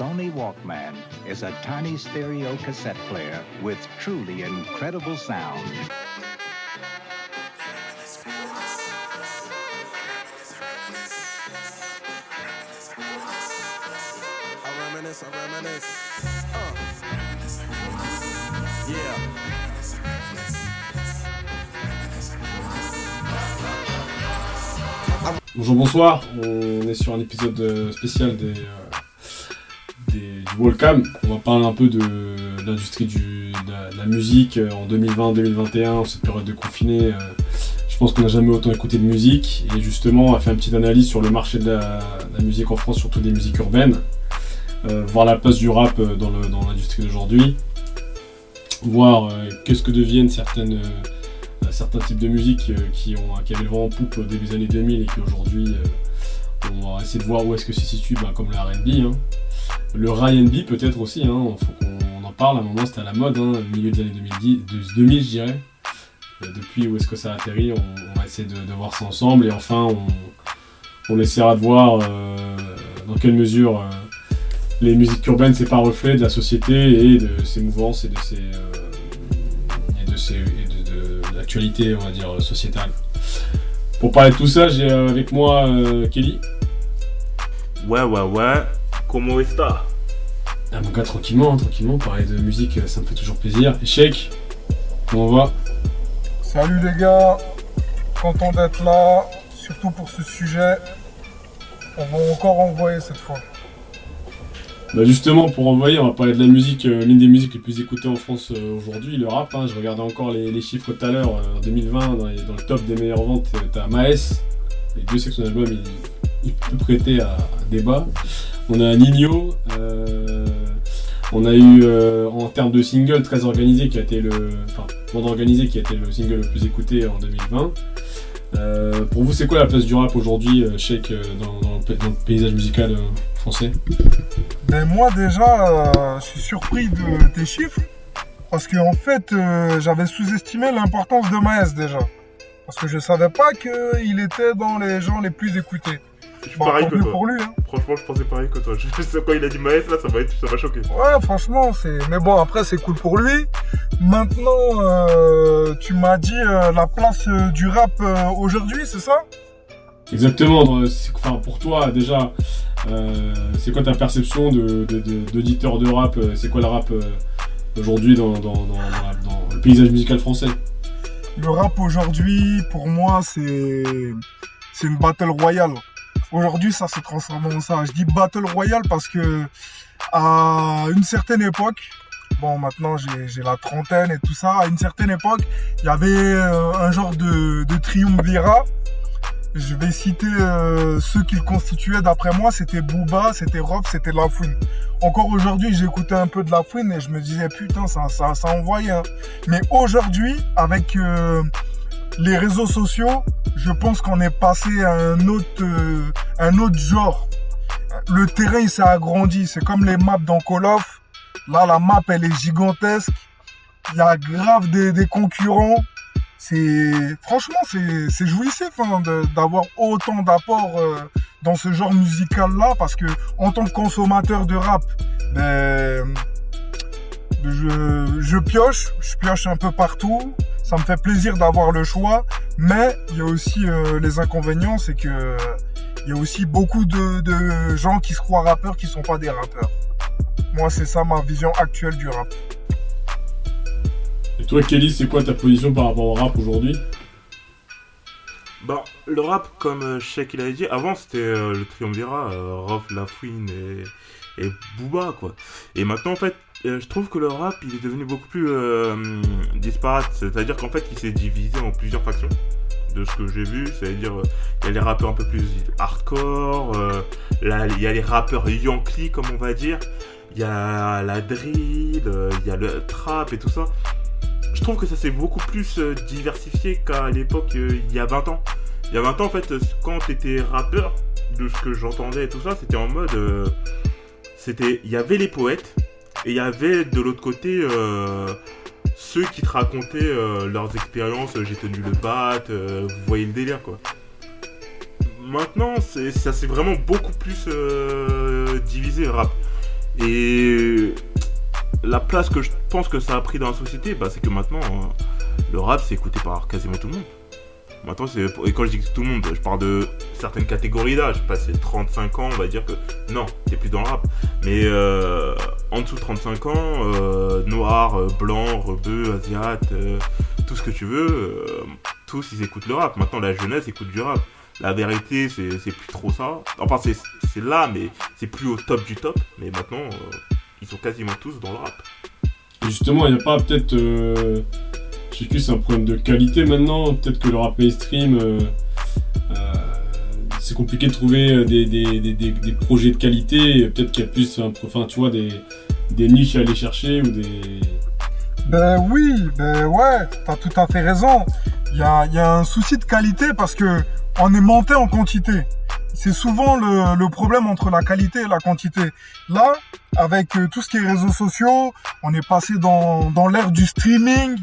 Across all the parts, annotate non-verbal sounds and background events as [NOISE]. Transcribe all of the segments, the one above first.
Sony Walkman is a tiny stereo cassette player with truly incredible sound. I reminisce, I reminisce. Uh. Yeah. Bonjour, bonsoir. On est sur un épisode euh, spécial des, Wallcam. On va parler un peu de, l'industrie du- de, la, musique euh, en 2020-2021, en cette période de confiné. euh, je pense qu'on n'a jamais autant écouté de musique. Et justement, on a fait une petite analyse sur le marché de la, musique en France, surtout des musiques urbaines. Euh, voir la place du rap dans l'industrie d'aujourd'hui. Voir qu'est-ce que deviennent certains types de musique qui, ont, qui avaient le vent en poupe au début des années 2000 et qui aujourd'hui on va essayer de voir où est-ce que c'est situé ben, comme le R&B. Le R&B peut-être aussi hein, faut qu'on en parle à un moment c'était à la mode hein, milieu des années 2010, de 2000 je dirais Euh, depuis où est-ce que ça a atterri on, va essayer de, voir ça ensemble et enfin on, essaiera de voir euh, dans quelle mesure euh, les musiques urbaines c'est pas reflet de la société et de ses mouvances et de ses euh, et de, ses, on va dire, sociétale. Pour parler de tout ça, j'ai avec moi Kelly. Ouais, ouais, ouais. Comment est-ce Ah mon gars, tranquillement, hein, tranquillement, parler de musique, euh, ça me fait toujours plaisir. Sheik, comment on va Salut les gars, content d'être là, surtout pour ce sujet. On va encore envoyer cette fois. Bah justement, pour envoyer, on va parler de la musique, euh, l'une des musiques les plus écoutées en France euh, aujourd'hui, le rap. hein. Je regardais encore les, les chiffres tout à l'heure, euh, en 2020, dans, les- dans le top des meilleures ventes, t'as Maes. Et Dieu sait que son album, il, il peut prêter à, à débat. On a Nino. euh, on a eu, euh, en termes de single, très organisé, qui a été le... Enfin, Bande organisé, qui a été le single le plus écouté en 2020. Euh, pour vous, c'est quoi la place du rap aujourd'hui, euh, Sheik, euh, dans, dans le pa- dans le paysage musical euh, français? Mais moi déjà, euh, je suis surpris de tes chiffres. Parce qu'en fait, euh, j'avais sous-estimé l'importance de Maes déjà. Parce que je savais pas qu'il était dans les gens les plus écoutés. Je suis Bon, pareil tant que toi. pour lui. Hein. Franchement, je pensais pareil que toi. [LAUGHS] Je sais quand il a dit Maes, là, ça m'a ça m'a choqué. Ouais, franchement, c'est. Mais bon, après, c'est cool pour lui. Maintenant, euh, tu m'as dit euh, la place euh, du rap euh, aujourd'hui, c'est ça? Exactement. Enfin, pour toi, déjà, euh, c'est quoi ta perception de, de- de- d'auditeur de rap C'est quoi le rap euh, aujourd'hui dans, dans- dans- dans la- dans le paysage musical français? Le rap aujourd'hui, pour moi, c'est c'est une battle royale. Aujourd'hui, ça s'est transformé en ça. Je dis battle royale parce que à une certaine époque, bon, maintenant j'ai la trentaine et tout ça. À une certaine époque, il y avait euh, un genre de, de triumvirat. Je vais citer euh, ceux qui le constituaient d'après moi. C'était Booba, c'était Rof, c'était Lafouine. Encore aujourd'hui, j'écoutais un peu de Lafouine et je me disais putain, ça, ça, ça envoyait. hein. Mais aujourd'hui, avec euh, les réseaux sociaux, je pense qu'on est passé à un autre, euh, un autre genre. Le terrain, il s'est agrandi. C'est comme les maps dans Call of. Là, la map, elle est gigantesque. Il y a grave des, concurrents. C'est franchement, c'est jouissif hein, d'avoir autant d'apports euh, dans ce genre musical là, parce que en tant que consommateur de rap, ben, je pioche, je pioche un peu partout. Ça me fait plaisir d'avoir le choix, mais il y a aussi euh, les inconvénients, c'est que il y a aussi beaucoup de, de gens qui se croient rappeurs qui sont pas des rappeurs. Moi, c'est ça ma vision actuelle du rap. Et toi, Kelly, c'est quoi ta position par rapport au rap aujourd'hui? Bah, le rap, comme euh, Sheik il avait dit, avant c'était euh, le triumvirat, euh, Rof, Lafouine et, et Booba, quoi. Et maintenant, en fait, je trouve que le rap, il est devenu beaucoup plus euh, disparate. C'est-à-dire qu'en fait, il s'est divisé en plusieurs factions. De ce que j'ai vu, c'est-à-dire, euh, il y a les rappeurs un peu plus hardcore, euh, il y a les rappeurs yankee, comme on va dire, il y a la drill, euh, il y a le trap et tout ça. Je trouve que ça s'est beaucoup plus euh, diversifié qu'à l'époque, euh, il y a 20 ans. Il y a 20 ans, en fait, euh, quand t'étais rappeur, de ce que j'entendais et tout ça, c'était en mode. euh, c'était, il y avait les poètes et il y avait de l'autre côté euh, ceux qui te racontaient euh, leurs expériences. J'ai tenu le bat, euh, vous voyez le délire quoi. Maintenant, ça s'est vraiment beaucoup plus divisé le rap. Et la place que je pense que ça a pris dans la société, bah, c'est que maintenant, euh, le rap, c'est écouté par quasiment tout le monde. Maintenant, c'est. Et quand je dis tout le monde, je parle de certaines catégories d'âge. Passé 35 ans, on va dire que non, t'es plus dans le rap. Mais euh, en dessous de 35 ans, euh, noir, euh, blanc, rebeu, asiate, euh, tout ce que tu veux, tous ils écoutent le rap. Maintenant, la jeunesse écoute du rap. La vérité, c'est plus trop ça. Enfin, c'est là, mais c'est plus au top du top. Mais maintenant, ils sont quasiment tous dans le rap. Justement, il n'y a pas peut-être. Que c'est un problème de qualité maintenant. Peut-être que le rap mainstream. euh, euh, c'est compliqué de trouver des, des, des, des- projets de qualité. Peut-être qu'il y a plus. Enfin, tu vois, des, niches à aller chercher ou des. Ben oui, ben ouais, t'as tout à fait raison. Il y a, y a un souci de qualité parce que on est monté en quantité. C'est souvent le, le problème entre la qualité et la quantité. Là, avec euh, tout ce qui est réseaux sociaux, on est passé dans, dans l'ère du streaming.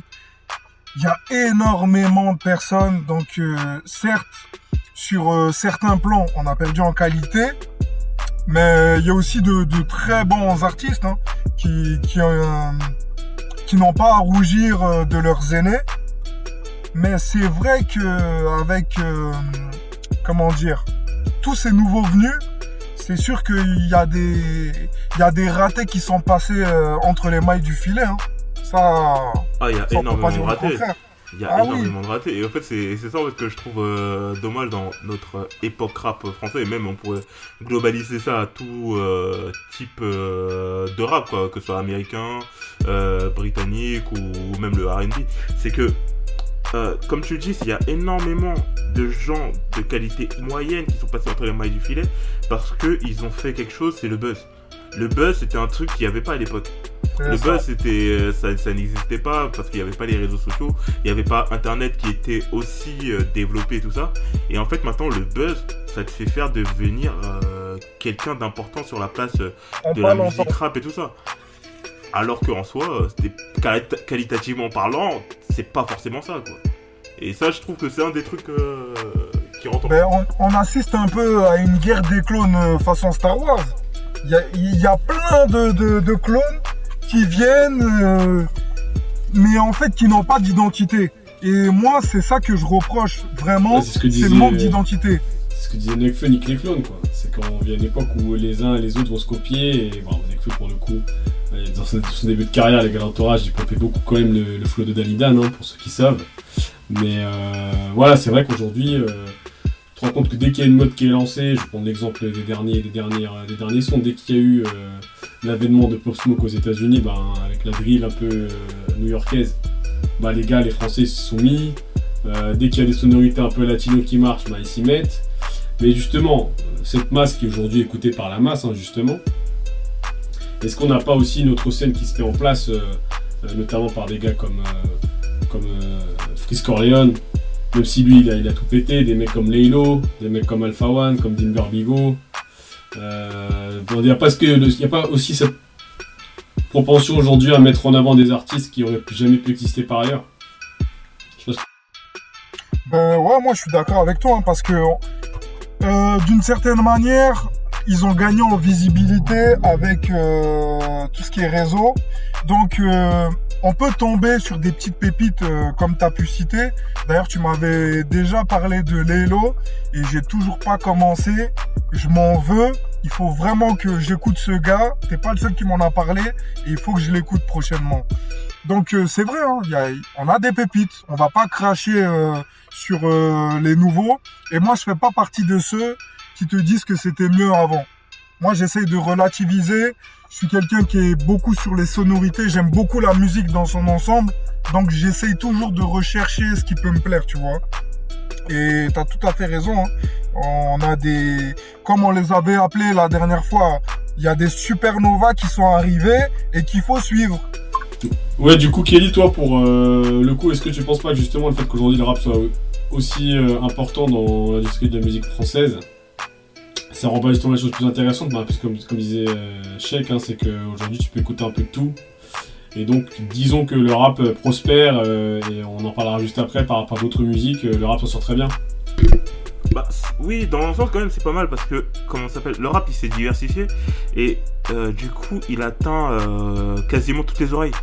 Il y a énormément de personnes. Donc, euh, certes, sur euh, certains plans, on a perdu en qualité. Mais il y a aussi de, de très bons artistes hein, qui, qui, euh, qui n'ont pas à rougir euh, de leurs aînés. Mais c'est vrai que avec euh, comment dire tous ces nouveaux venus, c'est sûr qu'il y a des il y a des ratés qui sont passés euh, entre les mailles du filet. Hein. Ça, Ah, il y a ça énormément de ratés. Il y a Ah oui. énormément de ratés. Et en fait, c'est ça en fait, que je trouve euh, dommage dans notre époque rap français. Et même, on pourrait globaliser ça à tout euh, type euh, de rap, quoi, que ce soit américain, britannique ou même le RB. C'est que, euh, comme tu le dis, il y a énormément de gens de qualité moyenne qui sont passés entre les mailles du filet parce qu'ils ont fait quelque chose, c'est le buzz. Le buzz, c'était un truc qu'il n'y avait pas à l'époque. Le ça. buzz, c'était, euh, ça, ça n'existait pas parce qu'il n'y avait pas les réseaux sociaux, il n'y avait pas Internet qui était aussi euh, développé et tout ça. Et en fait, maintenant, le buzz, ça te fait faire devenir euh, quelqu'un d'important sur la place euh, de la musique ensemble. rap et tout ça. Alors qu'en soi, c'était qualitativement parlant, c'est pas forcément ça, quoi. Et ça, je trouve que c'est un des trucs euh, qui rentre en Ben, on, on assiste un peu à une guerre des clones façon Star Wars. Il y a, il y a plein de, de, de clones qui viennent, euh, mais en fait qui n'ont pas d'identité. Et moi, c'est ça que je reproche vraiment, Ouais, c'est ce le manque d'identité. C'est ce que disait Nekfeu, nique les clones, quoi. C'est quand vient une époque où les uns et les autres vont se copier, et bon, Nekfeu, pour le coup, euh, dans son, début de carrière, les gars d'entourage, il copiait beaucoup quand même le, le flow de Dalidan, hein, pour ceux qui savent. Mais euh, voilà, c'est vrai qu'aujourd'hui, euh, tu te rends compte que dès qu'il y a une mode qui est lancée, je vais prendre l'exemple des derniers, des, dernières, des derniers sons, dès qu'il y a eu euh, l'avènement de Pop Smoke aux États-Unis, ben, avec la drill un peu euh, new-yorkaise, bah, les gars, les Français se sont mis. Euh, dès qu'il y a des sonorités un peu latino qui marchent, bah, ils s'y mettent. Mais justement, cette masse qui est aujourd'hui écoutée par la masse, hein, justement, est-ce qu'on n'a pas aussi une autre scène qui se met en place, euh, notamment par des gars comme, comme Freeze Corleone, même si lui il a, il a tout pété, des mecs comme Laylo, des mecs comme Alpha One, comme Dimber Bigo. Euh, il n'y a, pas aussi cette propension aujourd'hui à mettre en avant des artistes qui auraient jamais pu exister par ailleurs. Ben ouais, moi je suis d'accord avec toi, hein, parce que euh, d'une certaine manière, ils ont gagné en visibilité avec euh, tout ce qui est réseau. Donc euh, on peut tomber sur des petites pépites euh, comme tu as pu citer. D'ailleurs, tu m'avais déjà parlé de Lélo et j'ai toujours pas commencé. Je m'en veux. Il faut vraiment que j'écoute ce gars. T'es pas le seul qui m'en a parlé et il faut que je l'écoute prochainement. Donc euh, c'est vrai, hein, y on a des pépites. On va pas cracher sur les nouveaux. Et moi, je fais pas partie de ceux qui te disent que c'était mieux avant. Moi, j'essaye de relativiser. Je suis quelqu'un qui est beaucoup sur les sonorités. J'aime beaucoup la musique dans son ensemble. Donc, j'essaye toujours de rechercher ce qui peut me plaire, tu vois. Et tu as tout à fait raison. hein. On a des, comme on les avait appelés la dernière fois, il y a des supernovas qui sont arrivés et qu'il faut suivre. Ouais, du coup, Kelly, toi, pour euh, le coup, est-ce que tu penses pas justement le fait qu'aujourd'hui le rap soit aussi euh, important dans l'industrie de la musique française, ça rend pas justement les choses plus intéressantes bah, Parce que comme, disait euh, Sheik, hein, c'est qu'aujourd'hui tu peux écouter un peu de tout. Et donc, disons que le rap euh, prospère, euh, et on en parlera juste après par rapport à d'autres musiques, le rap s'en sort très bien. Bah, oui, dans l'ensemble, quand même, c'est pas mal parce que, comment s'appelle Le rap, il s'est diversifié et du coup, il atteint quasiment toutes les oreilles.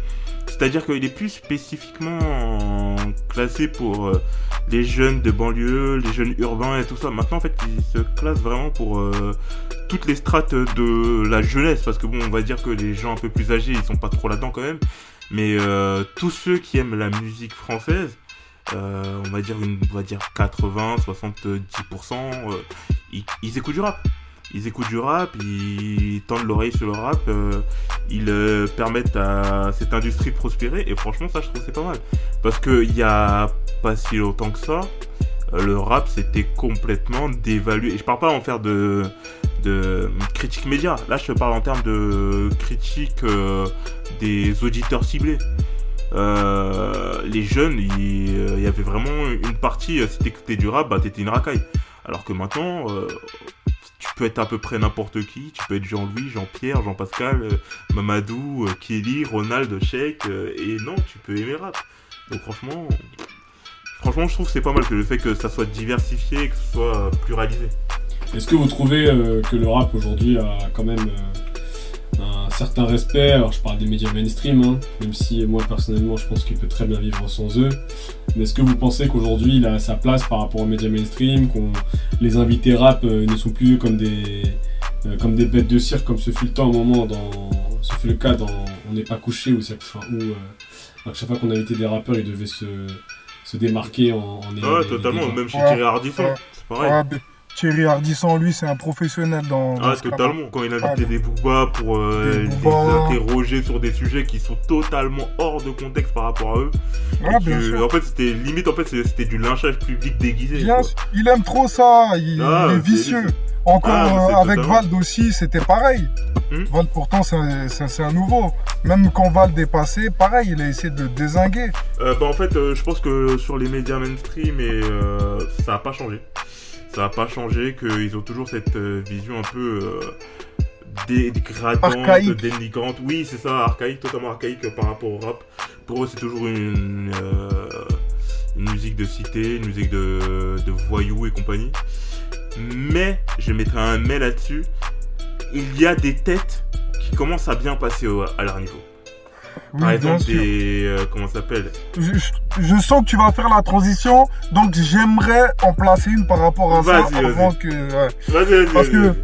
C'est-à-dire qu'il est plus spécifiquement classé pour euh, les jeunes de banlieue, les jeunes urbains et tout ça. Maintenant, en fait, il se classe vraiment pour euh, toutes les strates de la jeunesse parce que, bon, on va dire que les gens un peu plus âgés, ils sont pas trop là-dedans quand même. Mais euh, tous ceux qui aiment la musique française, on va dire une, on va dire 80, 70%, euh, ils, ils écoutent du rap. Ils écoutent du rap, ils tendent l'oreille sur le rap, euh, ils euh, permettent à cette industrie de prospérer et franchement ça je trouve c'est pas mal. Parce que il y a pas si longtemps que ça, euh, le rap c'était complètement dévalué. Et je parle pas en faire de, de critique média, là je parle en termes de critique des auditeurs ciblés. Les jeunes, il y avait vraiment une partie, si t'écoutais du rap, bah t'étais une racaille. Alors que maintenant, tu peux être à peu près n'importe qui, tu peux être Jean-Louis, Jean-Pierre, Jean-Pascal, euh, Mamadou, euh, Kelly, Ronald, Sheik, euh, et non, tu peux aimer rap. Donc franchement, franchement, je trouve que c'est pas mal que le fait que ça soit diversifié, que ce soit pluralisé. Est-ce que vous trouvez que le rap aujourd'hui a quand même certain respect Alors je parle des médias mainstream, hein, même si moi personnellement je pense qu'il peut très bien vivre sans eux. Mais est-ce que vous pensez qu'aujourd'hui il a sa place par rapport aux médias mainstream, qu'on les invités rap euh, ne sont plus comme des euh, comme des bêtes de cirque comme ce fut le temps à un moment dans ce fut le cas dans On n'est pas couché enfin, où euh, à chaque fois qu'on invitait des rappeurs ils devaient se, se démarquer en, en Ouais, totalement, même chez Thierry Ardisson, c'est pareil. Thierry Ardisson, lui, c'est un professionnel dans. dans Ah, cas-là. totalement. Quand il invitait Ah, des boobas pour euh, Des les interroger sur des sujets qui sont totalement hors de contexte par rapport à eux. Ouais, Et bien que, sûr. En fait, c'était limite, en fait, c'était du lynchage public déguisé. Bien quoi. sûr. Il aime trop ça, il, Ah, il est vicieux. Encore Ah, euh, avec totalement- Vald aussi, c'était pareil. Hmm? Vald, pourtant, c'est un- c'est c'est un nouveau. Même quand Vald est passé, pareil, il a essayé de désinguer. Euh, bah, en fait, euh, je pense que sur les médias mainstream, et, ça n'a pas changé. Ça n'a pas changé, qu'ils ont toujours cette euh, vision un peu euh, dé- dégradante, Archaïque. dénigrante. Oui, c'est ça, archaïque, totalement archaïque par rapport au rap. Pour eux, c'est toujours une, euh, une musique de cité, une musique de, de voyous et compagnie. Mais, je mettrai un mais là-dessus, il y a des têtes qui commencent à bien passer au- à leur niveau. Oui, Par exemple, des. euh, comment ça s'appelle? Je, sens que tu vas faire la transition, donc j'aimerais en placer une par rapport à ça Vas-y, avant vas-y. que. ouais. Vas-y, vas-y, Parce vas-y, que-.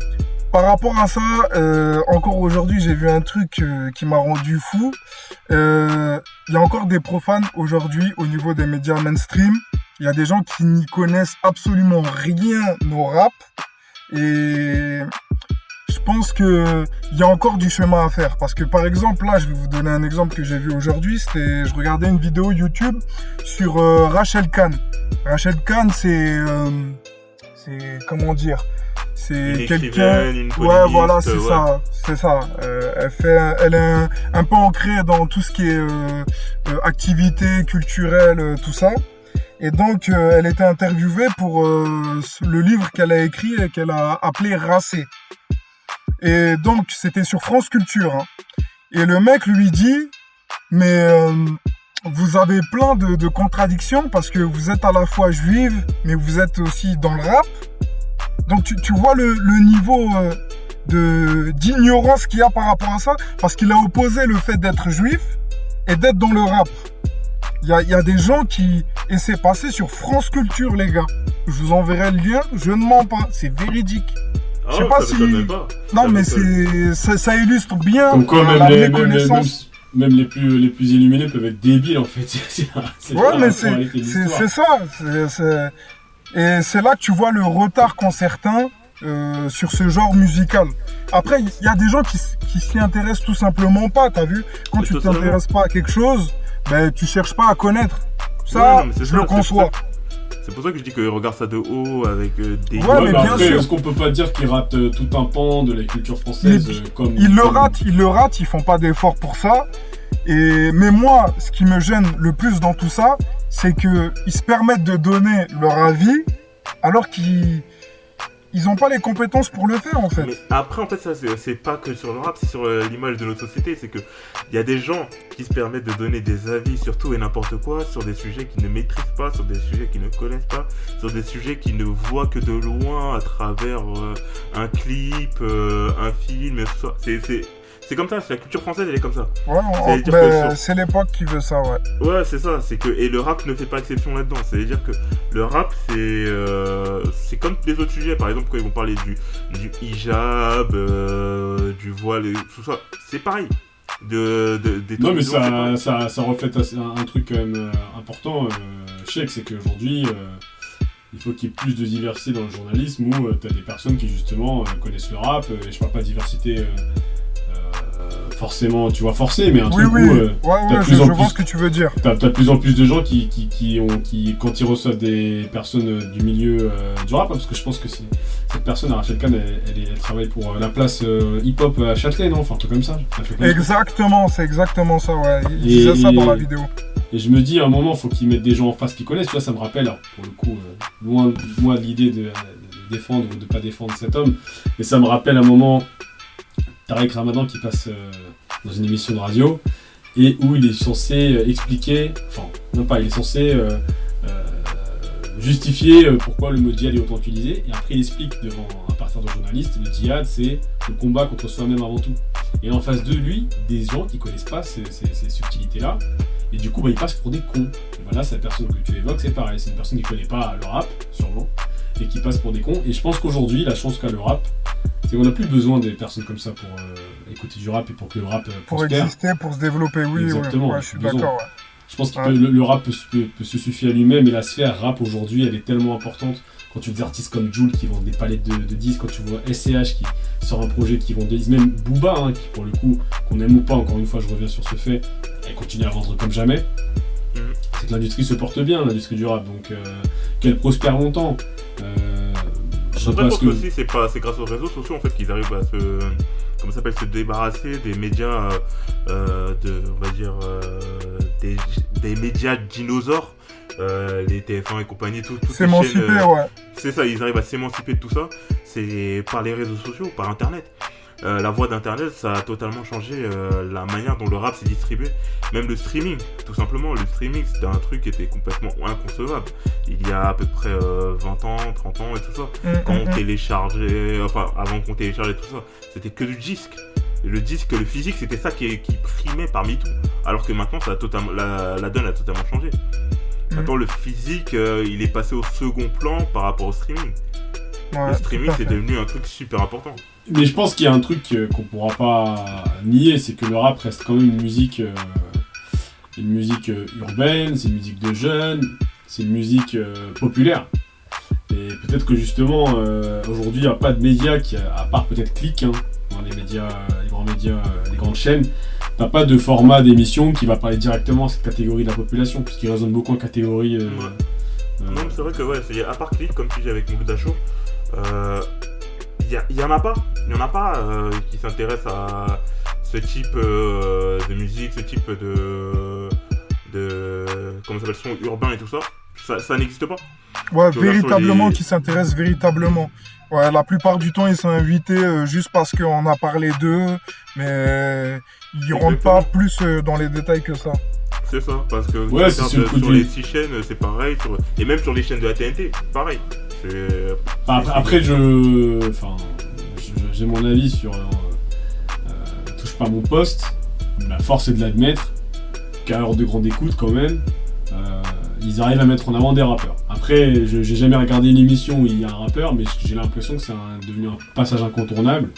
Par rapport à ça, euh, encore aujourd'hui, j'ai vu un truc euh, qui m'a rendu fou. Il y a encore des profanes aujourd'hui au niveau des médias mainstream. Il y a des gens qui n'y connaissent absolument rien au rap. Et je pense que il y a encore du chemin à faire. Parce que par exemple, là, je vais vous donner un exemple que j'ai vu aujourd'hui. C'était, je regardais une vidéo YouTube sur euh, Rachel Kahn. Rachel Kahn, c'est, euh, c'est comment dire, c'est quelqu'un. Ouais, voilà, c'est ouais. ça, c'est ça. Euh, elle fait, elle est un, un peu ancrée dans tout ce qui est euh, euh, activité culturelle, euh, tout ça. Et donc, euh, elle était interviewée pour euh, le livre qu'elle a écrit et qu'elle a appelé Racé. Et donc, c'était sur France Culture. hein. Et le mec lui dit, mais euh, vous avez plein de, contradictions parce que vous êtes à la fois juive, mais vous êtes aussi dans le rap. Donc tu, vois le, niveau euh, d'ignorance qu'il y a par rapport à ça, parce qu'il a opposé le fait d'être juif et d'être dans le rap. Il y a, des gens qui... Et c'est passé sur France Culture, les gars. Je vous enverrai le lien, je ne mens pas, c'est véridique. Ah je sais pas ça si- m'étonne même pas. Non, Ça mais c'est ça, ça illustre bien Comme quoi, la même les, même, les- même, méconnaissance. même les plus, les plus illuminés peuvent être débiles en fait. [LAUGHS] C'est- Ouais, mais c'est ça. Et c'est là que tu vois le retard qu'ont certains euh, sur ce genre musical. Après, il y a des gens qui, qui s'y intéressent tout simplement pas, t'as vu? Quand Mais tu t'intéresses pas à quelque chose, ben tu cherches pas à connaître. Ouais, Ça, non, je ça, le conçois. C'est pour ça que je dis que regarde ça de haut avec euh, des. Ouais, Ouais, mais bah bien après, sûr. Est-ce qu'on peut pas dire qu'ils ratent euh, tout un pan de la culture française Ils- euh, comme Ils le comme- ratent, ils le ratent, ils font pas d'efforts pour ça. Et mais moi, ce qui me gêne le plus dans tout ça, c'est que ils se permettent de donner leur avis alors qu'ils ils ont pas les compétences pour le faire en fait. Mais après, en fait, ça, c'est pas que sur le rap, c'est sur euh, l'image de notre société. C'est que il y a des gens qui se permettent de donner des avis sur tout et n'importe quoi, sur des sujets qu'ils ne maîtrisent pas, sur des sujets qu'ils ne connaissent pas, sur des sujets qu'ils ne voient que de loin à travers euh, un clip, euh, un film, tout ça. C'est, c'est, comme ça, c'est la culture française, elle est comme ça. Ouais, c'est l'époque qui veut ça, ouais. Ouais, c'est ça, c'est que et le rap ne fait pas exception là-dedans. C'est-à-dire que le rap, c'est euh, c'est comme les autres sujets. Par exemple, quand ils vont parler du du hijab, euh, du voile, et tout ça, c'est pareil. De, de des Non, mais ça, ça, ça reflète un, un truc quand même euh, important, euh, Cheikh, c'est qu'aujourd'hui, euh, il faut qu'il y ait plus de diversité dans le journalisme où tu as des personnes qui justement euh, connaissent le rap, euh, et je parle pas de diversité euh, euh, forcément, tu vois, forcée, mais un Oui, truc oui, où euh, ouais, ouais, je, plus je en vois plus- ce que tu veux dire. T'as de plus en plus de gens qui, qui, qui ont, qui, quand ils reçoivent des personnes euh, du milieu euh, du rap, hein, parce que je pense que c'est- cette personne, Rachel Kahn, elle, elle, est- elle travaille pour la place hip-hop à Châtelet, non? Enfin, un truc comme ça. Exactement, c'est exactement ça, ouais. Il disait ça dans la vidéo. Et je me dis, à un moment, faut qu'ils mettent des gens en face qui connaissent. Tu vois, ça me rappelle, alors, pour le coup, euh, loin de l'idée de, de défendre ou de pas défendre cet homme, mais ça me rappelle un moment Tarek Ramadan qui passe euh, dans une émission de radio et où il est censé euh, expliquer, enfin, non pas, il est censé euh, euh, justifier pourquoi le mot djihad est autant utilisé. Et après, il explique devant un parterre de journalistes le djihad, c'est le combat contre soi-même avant tout. Et en face de lui, des gens qui connaissent pas ces, subtilités-là. Et du coup, bah, ils passent pour des cons. Et voilà, c'est la personne que tu évoques, c'est pareil. C'est une personne qui connaît pas le rap, sûrement, et qui passe pour des cons. Et je pense qu'aujourd'hui, la chance qu'a le rap, c'est qu'on n'a plus besoin des personnes comme ça pour écouter du rap et pour que le rap euh, Pour prospère. exister, pour se développer, oui, oui. Exactement, Ouais, je suis d'accord, ouais. Je pense que Ouais. le, le rap peut, se- peut- peut se suffire à lui-même et la sphère rap aujourd'hui, elle est tellement importante. Quand tu vois des artistes comme Jules qui vendent des palettes de, de disques, quand tu vois SCH qui sort un projet qui vend des disques, même Booba, hein, qui pour le coup, qu'on aime ou pas, encore une fois, je reviens sur ce fait, elle continue à vendre comme jamais. Mhm. C'est que l'industrie se porte bien, l'industrie du rap, donc euh, qu'elle prospère longtemps. Euh, je pense que. aussi c'est pas c'est grâce aux réseaux sociaux en fait qu'ils arrivent à se comment ça s'appelle se débarrasser des médias euh, de on va dire euh, des, des médias dinosaures euh, les TF1 et compagnie tout, ces S'émanciper, chaînes, euh, ouais. c'est ça ils arrivent à s'émanciper de tout ça c'est par les réseaux sociaux par internet Euh, la voie d'internet ça a totalement changé euh, la manière dont le rap s'est distribué même le streaming tout simplement le streaming c'était un truc qui était complètement inconcevable il y a à peu près euh, 20 ans 30 ans et tout ça Mm, quand mm, on mm. téléchargeait, enfin avant qu'on téléchargeait tout ça, c'était que du disque. Le disque, le physique, c'était ça qui, qui primait parmi tout. Alors que maintenant, ça a totalement, la, la donne a totalement changé. Maintenant, le physique, euh, il est passé au second plan par rapport au streaming. Ouais, le streaming, c'est devenu un truc super important. Mais je pense qu'il y a un truc qu'on pourra pas nier, c'est que le rap reste quand même une musique, euh, une musique euh, urbaine, c'est une musique de jeunes, c'est une musique euh, populaire. Et peut-être que justement, euh, aujourd'hui, il n'y a pas de médias qui, à part peut-être Click, hein, dans les médias, les grands médias, les grandes chaînes, t'as pas de format d'émission qui va parler directement à cette catégorie de la population, puisqu'il résonne beaucoup en catégorie. euh, Ouais. euh, Non, mais c'est vrai que, ouais, c'est- à part Click, comme tu dis avec Moukda Show, euh, il y, a- y en a pas. Il y en a pas euh, qui s'intéressent à ce type euh, de musique, ce type de. de. comment ça s'appelle, son urbain et tout ça. Ça, ça n'existe pas. Ouais, véritablement, les- qui s'intéressent véritablement. Ouais, la plupart du temps, ils sont invités euh, juste parce qu'on a parlé d'eux, mais ils rentrent pas plus euh, dans les détails que ça. C'est ça, parce que Ouais, sur les six chaînes, c'est pareil, sur- et même sur les chaînes de la TNT, pareil. C'est- Enfin, après, après, je. Enfin, j'ai mon avis sur. euh, euh, touche pas mon poste. La force est de l'admettre. Qu'à heure de grande écoute, quand même, euh, ils arrivent à mettre en avant des rappeurs. Après, je j'ai jamais regardé une émission où il y a un rappeur, mais j'ai l'impression que c'est un- devenu un passage incontournable.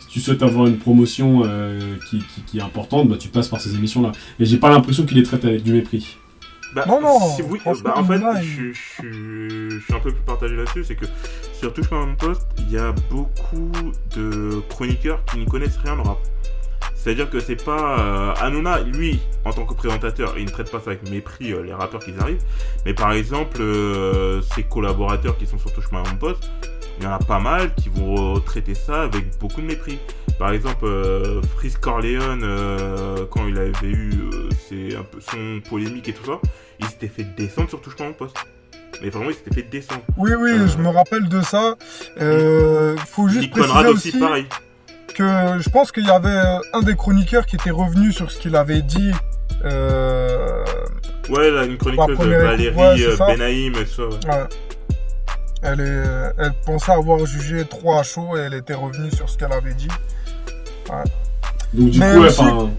Si tu souhaites avoir une promotion euh, qui, qui- qui est importante, bah, tu passes par ces émissions-là. Et j'ai pas l'impression qu'ils les traitent avec du mépris. Bah, Non, non, si oui, franchement, bah, en fait, je, il- je- je- je suis un peu plus partagé là-dessus, c'est que sur Touche pas mon poste, il y a beaucoup de chroniqueurs qui n'y connaissent rien au rap. C'est-à-dire que c'est pas... euh, Hanouna, lui, en tant que présentateur, il ne traite pas ça avec mépris euh, les rappeurs qui arrivent, mais par exemple, euh, ses collaborateurs qui sont sur Touche pas mon poste, il y en a pas mal qui vont traiter ça avec beaucoup de mépris. Par exemple, euh, Freeze Corleone, euh, quand il avait eu euh, ses- un peu son polémique et tout ça, il s'était fait descendre sur touche pas mon poste. mais vraiment, il s'était fait descendre. Oui, oui, Euh. je me rappelle de ça. Euh, faut juste Nick préciser Conrad aussi, aussi, pareil. que je pense qu'il y avait un des chroniqueurs qui était revenu sur ce qu'il avait dit. Euh, Ouais, là, une chroniqueuse, première Valérie ouais. Benaïm, et tout ça. ouais. ouais. Elle, est, elle pensait avoir jugé trop à chaud et elle était revenue sur ce qu'elle avait dit. Donc du Mais coup, aussi- enfin,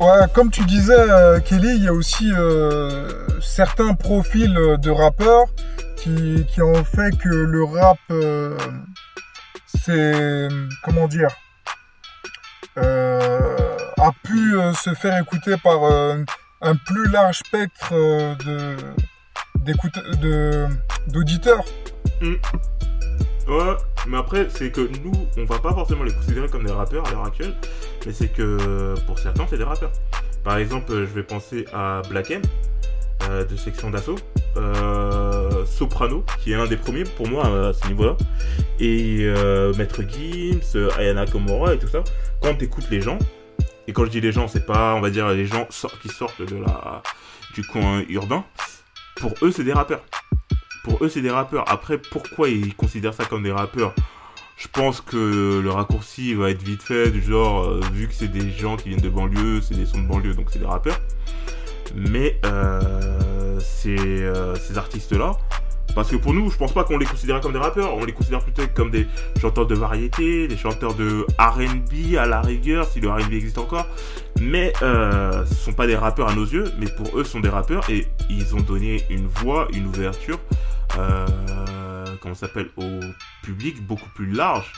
ouais, comme tu disais, euh, Kelly, il y a aussi euh, certains profils euh, de rappeurs qui, qui ont fait que le rap, euh, c'est comment dire, euh, a pu euh, se faire écouter par euh, un plus large spectre euh, de d'auditeurs. Ouais, mais après, c'est que nous, on va pas forcément les considérer comme des rappeurs à l'heure actuelle, mais c'est que pour certains, c'est des rappeurs. Par exemple, je vais penser à Black M, euh, de section d'assaut, euh, Soprano, qui est un des premiers pour moi à ce niveau-là, et euh, Maître Gims, Ayana Komora et tout ça. Quand t'écoutes les gens, et quand je dis les gens, c'est pas, on va dire, les gens qui sortent de la, du coin urbain, pour eux, c'est des rappeurs pour eux c'est des rappeurs. Après pourquoi ils considèrent ça comme des rappeurs? Je pense que le raccourci va être vite fait du genre euh, vu que c'est des gens qui viennent de banlieue, c'est des sons de banlieue donc c'est des rappeurs. Mais euh, ces, euh, ces artistes là parce que pour nous, je pense pas qu'on les considère comme des rappeurs, on les considère plutôt comme des chanteurs de variété, des chanteurs de R&B à la rigueur, si le R&B existe encore. Mais euh, ce sont pas des rappeurs à nos yeux, mais pour eux, ce sont des rappeurs et ils ont donné une voix, une ouverture, euh, comment s'appelle, au public beaucoup plus large,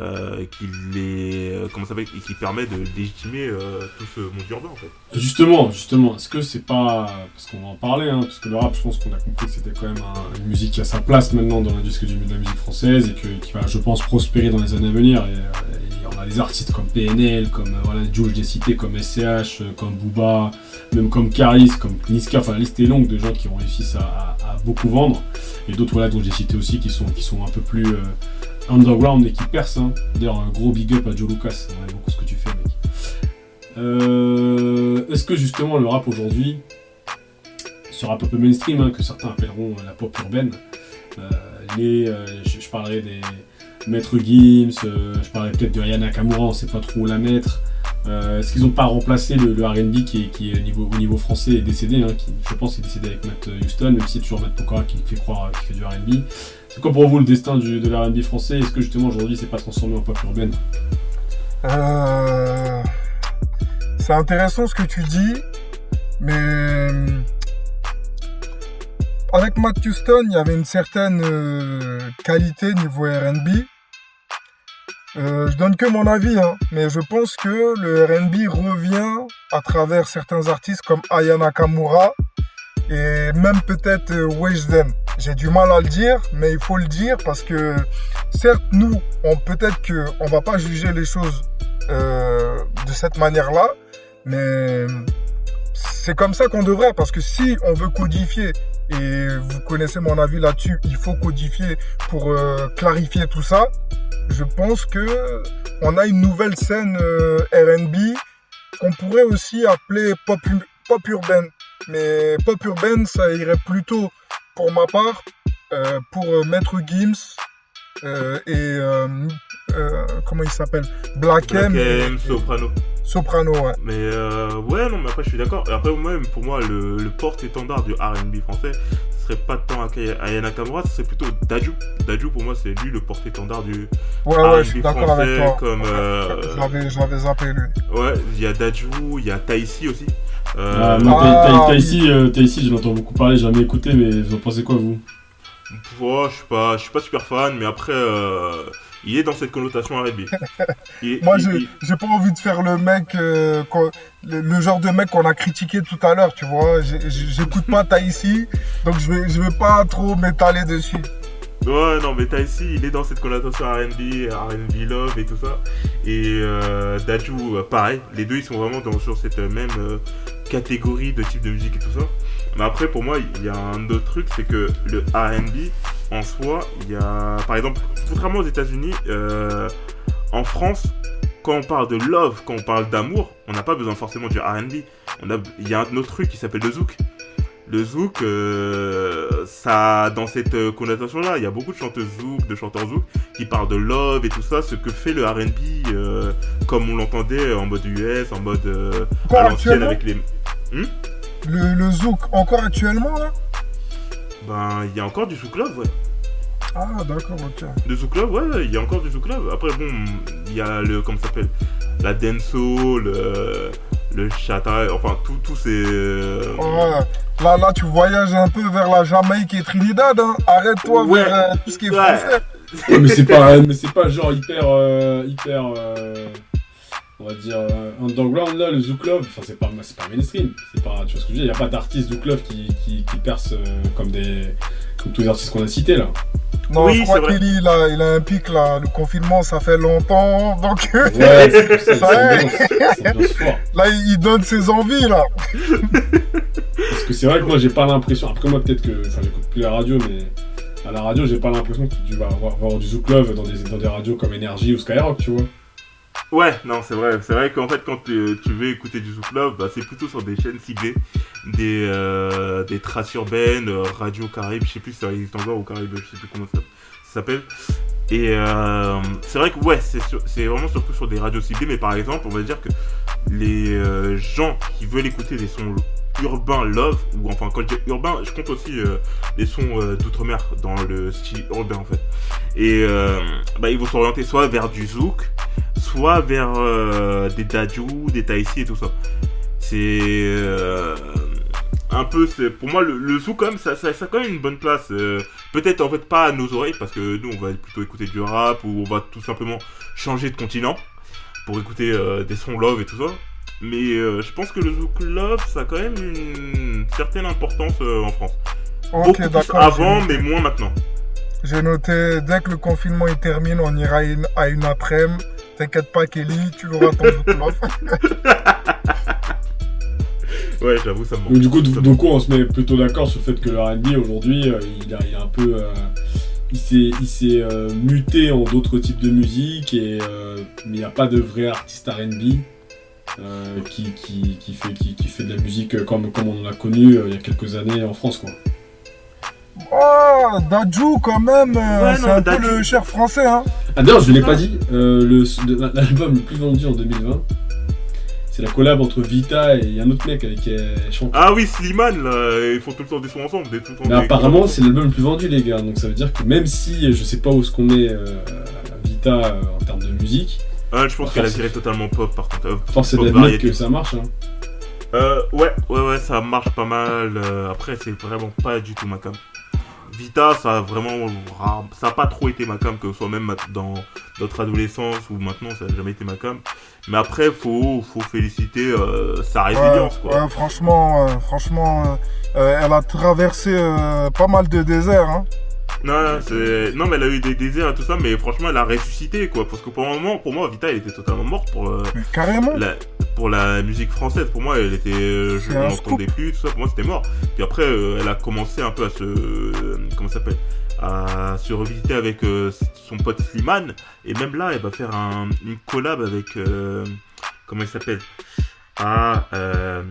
euh, qui les, euh, comment ça et qui permet de légitimer euh, tout ce monde urbain en fait. Justement, justement, est-ce que c'est pas. Parce qu'on va en parler, hein, parce que le rap, je pense qu'on a compris que c'était quand même un- une musique qui a sa place maintenant dans l'industrie du- de la musique française et que, qui va, je pense, prospérer dans les années à venir. Et, et on a des artistes comme PNL, comme voilà, Jules, j'ai cité, comme SCH, comme Booba, même comme Caris, comme Niska. Enfin, la liste est longue de gens qui ont réussi à, beaucoup vendre. Et d'autres, voilà, dont j'ai cité aussi, qui sont, qui sont un peu plus underground et qui percent. hein. D'ailleurs, un gros big up à Joe Lucas. Beaucoup ce que tu fais, mec. Euh, Est-ce que justement le rap aujourd'hui, ce rap un peu mainstream, hein, que certains appelleront euh, la pop urbaine, euh, les, je, parlerai des Maître Gims, je parlerai peut-être de Ayana Nakamura, on sait pas trop où la mettre. Euh, Est-ce qu'ils n'ont pas remplacé le, le R&B qui au, niveau, au niveau français est décédé, hein, je pense est décédé avec Matt Houston, même si c'est toujours Matt Pokora qui fait croire qu'il fait du R&B. C'est quoi pour vous le destin du, de l'R&B français? Est-ce que justement aujourd'hui c'est pas transformé en pop urbaine? Euh, c'est intéressant ce que tu dis, mais euh, avec Matt Houston, il y avait une certaine euh, qualité niveau R&B. Euh, je donne que mon avis, hein, mais je pense que le R&B revient à travers certains artistes comme Aya Nakamura et même peut-être euh, Wisdom. J'ai du mal à le dire, mais il faut le dire parce que certes nous, on peut-être que on va pas juger les choses euh, de cette manière-là, mais c'est comme ça qu'on devrait parce que si on veut codifier et vous connaissez mon avis là-dessus, il faut codifier pour euh, clarifier tout ça. Je pense que on a une nouvelle scène euh, R&B qu'on pourrait aussi appeler pop, pop urbaine. Mais pop urbaine, ça irait plutôt, pour ma part, euh, pour euh, Maître Gims et euh, comment il s'appelle? Black, Black M, Soprano. Soprano, ouais. Mais euh, ouais, non, mais après je suis d'accord. Après, moi-même, pour moi, le, le porte-étendard du RB français, ce serait pas tant Aya Nakamura, ce serait plutôt Daju. Daju, pour moi, c'est lui le porte-étendard du Ouais, R&B ouais, je suis d'accord avec français, toi. Comme, euh, Je l'avais, je l'avais zappé lui. ouais, il y a Daju, il y a Taïsi aussi. Euh, Ah, Ah, oui. Euh, Taïsi, j'en entends beaucoup parler, j'ai jamais écouté, mais vous en pensez quoi, vous? Ouais, je suis pas, je suis pas super fan, mais après, euh, il est dans cette connotation R&B. [LAUGHS] Moi, j'ai, il- pas envie de faire le mec, euh, le, le genre de mec qu'on a critiqué tout à l'heure, tu vois. J'écoute pas Taïsi, donc je vais, je vais pas trop m'étaler dessus. Ouais, non, mais Taïsi, il est dans cette connotation RB, RB Love et tout ça. Et euh, Daju, euh, pareil. Les deux, ils sont vraiment dans, sur cette même catégorie de type de musique et tout ça. Mais après, pour moi, il y a un autre truc, c'est que le RB, en soi, il y a. Par exemple, contrairement aux États-Unis, euh, en France, quand on parle de love, quand on parle d'amour, on n'a pas besoin forcément du RB. Il y a un autre truc qui s'appelle le zouk. le zouk, euh, ça, dans cette euh, connotation-là, il y a beaucoup de chanteuses zouk, de chanteurs zouk qui parlent de love et tout ça, ce que fait le R&B, euh, comme on l'entendait en mode US, en mode à l'ancienne avec les. Le, le zouk, encore actuellement là Ben, il y a encore du zouk love, ouais. Ah, d'accord, ok. Le zouk love, ouais, il y a encore du zouk love. Après, bon, il y a le, comment ça s'appelle, la dancehall, le, le chata, enfin, tout- tous ces. euh, Ouais. Là, là, tu voyages un peu vers la Jamaïque et Trinidad, hein. Arrête-toi Ouais. vers euh, tout ce qui est Ouais. français. Ouais, mais c'est pas, mais c'est pas genre hyper, euh, hyper, euh, on va dire euh, underground là, le Zouk Love. Enfin, c'est pas, c'est pas mainstream. C'est pas, tu vois ce que je veux dire. Y a pas d'artistes Zouk Love qui, qui, qui percent euh, comme des, comme tous les artistes qu'on a cités là. Non, Oui, je crois c'est vrai. qu'il il a, il a un pic là. Le confinement, ça fait longtemps. [LAUGHS] Donc Ouais, ambiance, ambiance fort. là, il il donne ses envies là. Parce que c'est vrai que moi j'ai pas l'impression. Après moi peut-être que, enfin j'écoute plus la radio, mais à la radio j'ai pas l'impression que tu vas avoir, avoir du Zouk Love dans des, dans des radios comme Energy ou Skyrock, tu vois. Ouais, non, c'est vrai. C'est vrai qu'en fait, quand tu, veux écouter du Zouk Love, bah, c'est plutôt sur des chaînes ciblées, des, euh, des traces urbaines, euh, Radio Caraïbes, je sais plus si ça existe encore, ou Caraïbes, je sais plus comment ça, s'appelle. Et euh, c'est vrai que, ouais, c'est vraiment surtout sur des radios ciblées, mais par exemple, on va dire que les euh, gens qui veulent écouter des sons urbains love, ou enfin, quand je dis urbain, je compte aussi euh, les sons euh, d'outre-mer dans le style urbain en fait. Et euh, bah, ils vont s'orienter soit vers du zouk, soit vers euh, des Dajou, des Taïsi et tout ça. C'est un peu, pour moi le, le zouk quand même, ça, ça, a quand même une bonne place. Peut-être en fait pas à nos oreilles parce que nous on va plutôt écouter du rap ou on va tout simplement changer de continent pour écouter des sons love et tout ça. Mais euh, je pense que le zouk love ça a quand même une certaine importance euh, en France. Ok, d'accord. avant mais moins maintenant. J'ai noté, dès que le confinement est terminé, on ira à une, à une après-midi. T'inquiète pas, Kelly, tu l'auras ton zouk love. [LAUGHS] Ouais j'avoue ça me manque. Donc du coup, Ça donc on se met plutôt d'accord sur le fait que le R&B aujourd'hui, euh, il, a, il a un peu, euh, il s'est, il s'est euh, muté en d'autres types de musique et euh, mais il n'y a pas de vrai artiste R&B euh, qui, qui, qui fait qui, qui fait de la musique comme comme on en a connu euh, il y a quelques années en France quoi. Oh, Dajou quand même, euh, Ouais, c'est un peu le cher français, hein. Ah d'ailleurs, je l'ai pas dit, euh, le- l'album le plus vendu en 2020, c'est la collab entre Vita et un autre mec avec qui elle chante. Ah oui, Slimane, là, ils font tout le temps des sons ensemble. Des, tout le temps Mais des- apparemment, c'est l'album le plus vendu, les gars. Donc ça veut dire que même si je sais pas où ce qu'on est euh, Vita euh, en termes de musique, Ah, je pense qu'elle a viré totalement pop par contre. Euh, force est d'admettre variété. que ça marche. Hein. Euh, ouais, ouais, ouais, ça marche pas mal. euh, après, c'est vraiment pas du tout ma cam. Vita, ça a vraiment ça a pas trop été ma cam, que ce soit même dans notre adolescence ou maintenant, ça a jamais été ma cam. Mais après, faut, faut féliciter euh, sa résilience, Ouais, quoi. ouais, franchement, euh, franchement, elle a traversé euh, pas mal de déserts, hein. Non, non, c'est... non, mais elle a eu des désirs et tout ça, mais franchement, elle a ressuscité, quoi. Parce que pour un moment, pour moi, Vita, elle était totalement morte pour, euh, Mais carrément. la, pour la musique française. Pour moi, elle était, euh, je n'entendais plus, tout ça. Pour moi, c'était mort. Puis après, euh, elle a commencé un peu à se, euh, comment ça s'appelle, à se revisiter avec euh, son pote Slimane. Et même là, elle va faire un, une collab avec, euh, comment il s'appelle, ah, euh,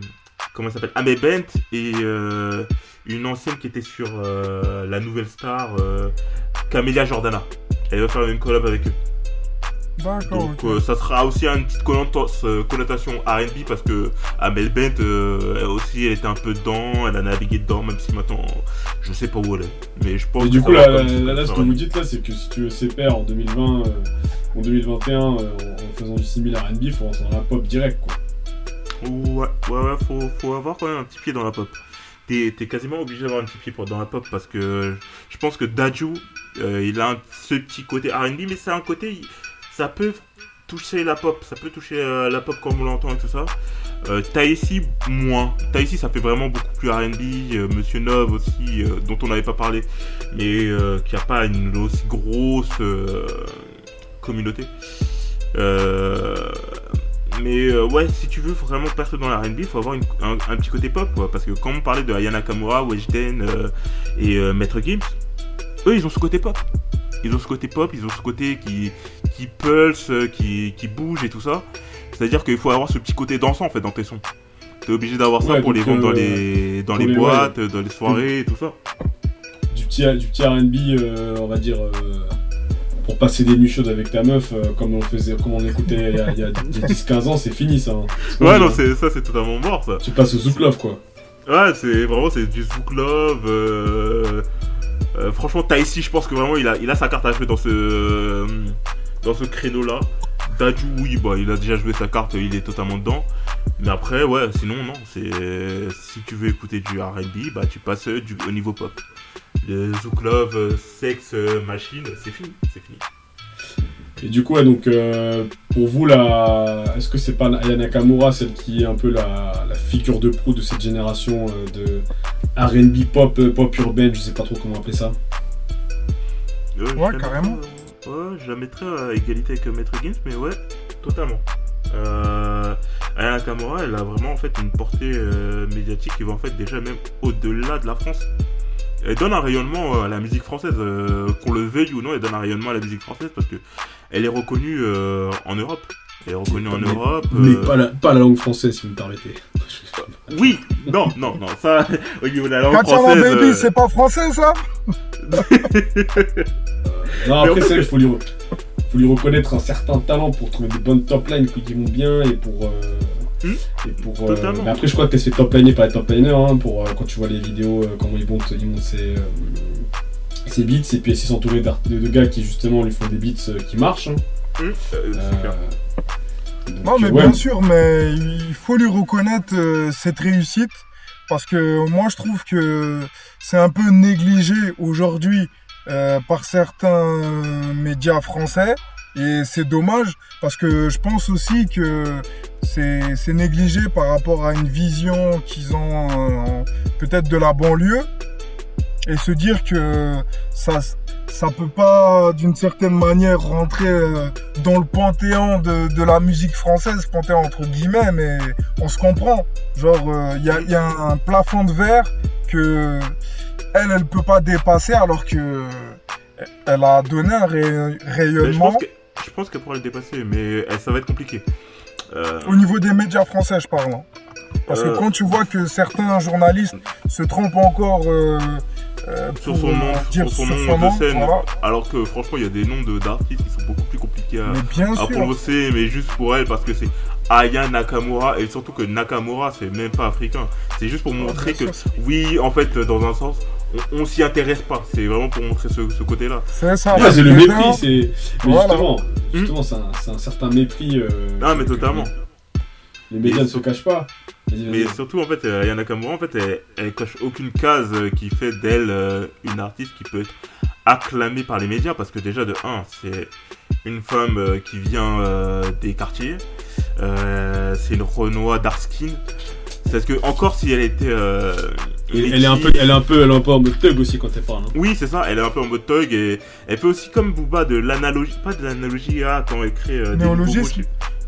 comment s'appelle, Amé Bent et euh, une ancienne qui était sur euh, la nouvelle star, euh, Camélia Jordana. Elle va faire une collab avec eux. D'accord, Donc ok. euh, ça sera aussi une petite connota- connotation R&B parce que Amel Bent euh, elle aussi elle était un peu dedans, elle a navigué dedans même si maintenant je sais pas où elle est. Mais je pense Et que du coup, là, comme- là, là, ce que vous dites là, c'est que si tu veux en 2020, euh, en 2021, euh, en faisant du similaire R&B, il faut rentrer dans la pop direct quoi. Ouais, ouais, ouais, faut, faut avoir quand même un petit pied dans la pop. T'es quasiment obligé d'avoir un petit pied dans la pop parce que je pense que Daju, euh, il a ce petit côté R&B, mais c'est un côté, ça peut toucher la pop, ça peut toucher euh, la pop comme on l'entend et tout ça. Euh, Taïsi, moins. Taïsi, ça fait vraiment beaucoup plus R&B. Monsieur Nov aussi, dont on n'avait pas parlé, mais qui a pas une aussi grosse communauté. Mais euh, ouais, si tu veux vraiment percer dans la R&B, faut avoir une- un, un petit côté pop, quoi. Parce que quand on parlait de Ayana Kamura, Weshden euh, et euh, Maître Gims, eux, ils ont ce côté pop. Ils ont ce côté pop, ils ont ce côté qui, qui pulse, qui, qui bouge et tout ça. C'est-à-dire qu'il faut avoir ce petit côté dansant, en fait, dans tes sons. T'es obligé d'avoir ça pour les vendre dans les, dans les les- boîtes, dans les soirées et tout ça. Du petit, du petit RB, on va dire, euh, pour passer des nuits chaudes avec ta meuf, euh, comme on faisait, comme on écoutait il y a, il y a 10-15 ans, c'est fini ça. hein. Ouais, non, hein. c'est ça, c'est totalement mort ça. Tu passes au Zouk Love quoi. Ouais, c'est vraiment c'est du Zouk Love. euh, euh, franchement, Taïsi, je pense que vraiment il a, il a sa carte à jouer dans ce, dans ce créneau-là. Daju, oui, bah, il a déjà joué sa carte, il est totalement dedans. Mais après, ouais, sinon, non. c'est Si tu veux écouter du RB, bah, tu passes du, au niveau pop. Le Zouk Love, euh, Sex, euh, Machine, c'est fini, c'est fini. Et du coup, ouais, donc euh, pour vous, là, est-ce que c'est pas Aya Nakamura, celle qui est un peu la, la figure de proue de cette génération euh, de RB pop, pop urbaine, je sais pas trop comment appeler ça. Euh, Ouais, carrément. euh, ouais, je la mettrais à égalité avec Maître Games, mais ouais, totalement. Euh, Aya Nakamura, elle a vraiment en fait une portée euh, médiatique qui va en fait déjà même au-delà de la France. Elle donne un rayonnement euh, à la musique française, euh, qu'on le veuille ou non, elle donne un rayonnement à la musique française parce que elle est reconnue euh, en Europe. Elle est reconnue en Mais- Europe. Mais euh, pas la, pas la langue française, si vous me permettez. [LAUGHS] Oui, non, non, non, ça, [LAUGHS] au niveau de la langue française. Baby, euh, c'est pas français ça Non, après, c'est vrai qu'il faut lui, faut lui reconnaître un certain talent pour trouver des bonnes top lines qui vont bien et pour. Hmm, et pour euh, mais après, je crois qu'elle se fait top liner par les top liners hein, pour euh, quand tu vois les vidéos, euh, comment ils montent, ils montent ses, euh, ses beats et puis essayer de s'entourer d'art- de, de gars qui justement lui font des beats euh, qui marchent. hein. donc, Non, mais ouais, bien sûr, mais il faut lui reconnaître euh, cette réussite parce que moi je trouve que c'est un peu négligé aujourd'hui euh, par certains médias français et c'est dommage parce que je pense aussi que c'est négligé par rapport à une vision qu'ils ont euh, peut-être de la banlieue et se dire que ça ça peut pas d'une certaine manière rentrer euh, dans le panthéon de, de la musique française, panthéon entre guillemets, mais on se comprend. Genre, il y, a, y a un plafond de verre que elle, elle peut pas dépasser alors que elle a donné un rayonnement pense que- je pense qu'elle pourra le dépasser, mais euh, ça va être compliqué. Euh, au niveau des médias français, je parle. hein. Parce que Euh. quand tu vois que certains journalistes se trompent encore euh, euh, sur son nom, sur son de scène, voilà. alors que franchement il y a des noms de- d'artistes qui sont beaucoup plus compliqués à, Mais bien à sûr. prononcer, mais juste pour elle parce que c'est Aya Nakamura et surtout que Nakamura c'est même pas africain. C'est juste pour montrer que sûr, oui, en fait, dans un sens, on, on s'y intéresse pas. C'est vraiment pour montrer ce, ce côté-là. C'est ça. Ouais, c'est le mépris, c'est. Mais Voilà. justement, justement c'est un, certain mépris. euh, Ah, mais totalement. que Les médias ne se cachent pas. Mais surtout, en fait, euh, Aya Nakamura, en fait, elle, elle coche aucune case euh, qui fait d'elle euh, une artiste qui peut être acclamée par les médias. Parce que déjà, de 1, c'est une femme euh, qui vient euh, des quartiers. Euh, c'est une Renoir dark skin. Parce que, encore si elle était. Et elle est un peu, elle est un peu, elle est un peu en mode thug aussi quand elle parle. hein. Oui, c'est ça, elle est un peu en mode thug et elle fait aussi comme Booba de l'analogie, pas de l'analogie à quand elle crée euh, des.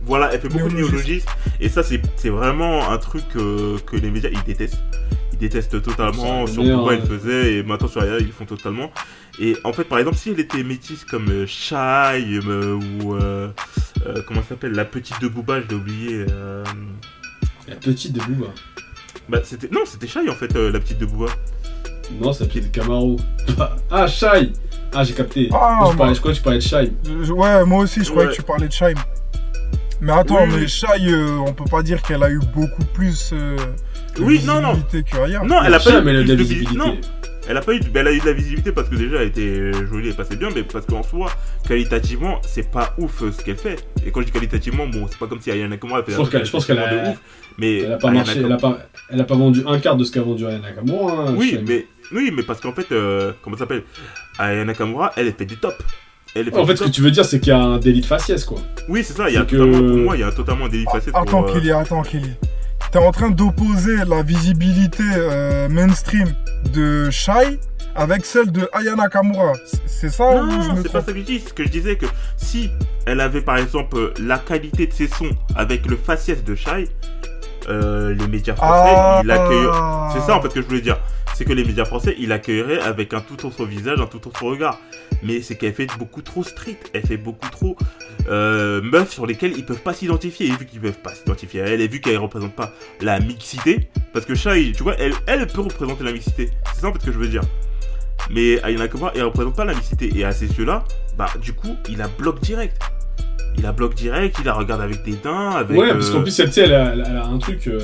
Voilà, elle fait beaucoup de Néologisme. néologismes et ça c'est c'est vraiment un truc euh, que les médias ils détestent. Ils détestent totalement, sur Booba ils le faisaient et maintenant sur Aya ils le font totalement. Et en fait par exemple si elle était métisse comme euh, Shai euh, ou euh, euh, comment ça s'appelle? La petite de Booba, je l'ai oublié. euh, La petite de Booba. Bah c'était non c'était Shai en fait euh, la petite de Booba. Non, c'est la petite de Camaro. [LAUGHS] ah, Shai Ah, j'ai capté. Ah, je, parlais, moi- je crois que tu parlais de Shai. Ouais, moi aussi, je croyais Ouais. que tu parlais de Shaim. Mais attends, Oui, mais oui. Shai, euh, on peut pas dire qu'elle a eu beaucoup plus euh, de Oui, non, que Aya. Non, elle a Shai, pas eu mais de la plus de visibilité. Non, Elle a pas eu, de- ben, elle a eu de la visibilité parce que déjà elle était jolie et passait bien, mais parce qu'en soi, qualitativement, c'est pas ouf euh, ce qu'elle fait. Et quand je dis qualitativement, bon, c'est pas comme si Ayana Nakamura elle fait Je pense un qu'elle- truc je pense qu'elle a- de ouf, mais Elle a pas marché, elle a pas, elle a pas vendu un quart de ce qu'a vendu Aya Nakamura. hein, Oui, mais oui, mais parce qu'en fait, euh, comment ça s'appelle? Ayana Nakamura, elle, elle fait du top. Elle elle En fait, ce que tu veux dire, c'est qu'il y a un délit de faciès, quoi. Oui, c'est ça. Il y a que- totalement, pour moi, il y a totalement un délit facette Ah, Attends, pour. euh, Kelly, attends, Kelly. T'es en train d'opposer la visibilité euh, mainstream de Shai avec celle de Aya Nakamura. C'est- ça Non, me c'est pas ça que je dis. Ce que je disais que si elle avait par exemple euh, la qualité de ses sons avec le faciès de Shai, euh, les médias français, Ah, il. C'est ça en fait que je voulais dire. C'est que les médias français, il accueillerait avec un tout autre visage, un tout autre regard. Mais c'est qu'elle fait beaucoup trop strict. Elle fait beaucoup trop euh, meufs sur lesquelles ils peuvent pas s'identifier. Et vu qu'ils peuvent pas s'identifier à elle, et vu qu'elle représente pas la mixité, parce que Shai, tu vois, elle, elle peut représenter la mixité. C'est ça en fait que je veux dire. Mais Ayana Kamura, elle représente pas la mixité. Et à ces yeux-là, bah du coup, il la bloque direct. Il la bloque direct, il la regarde avec dédain, avec. Ouais, parce euh, qu'en plus, elle, elle, a, elle a un truc, euh,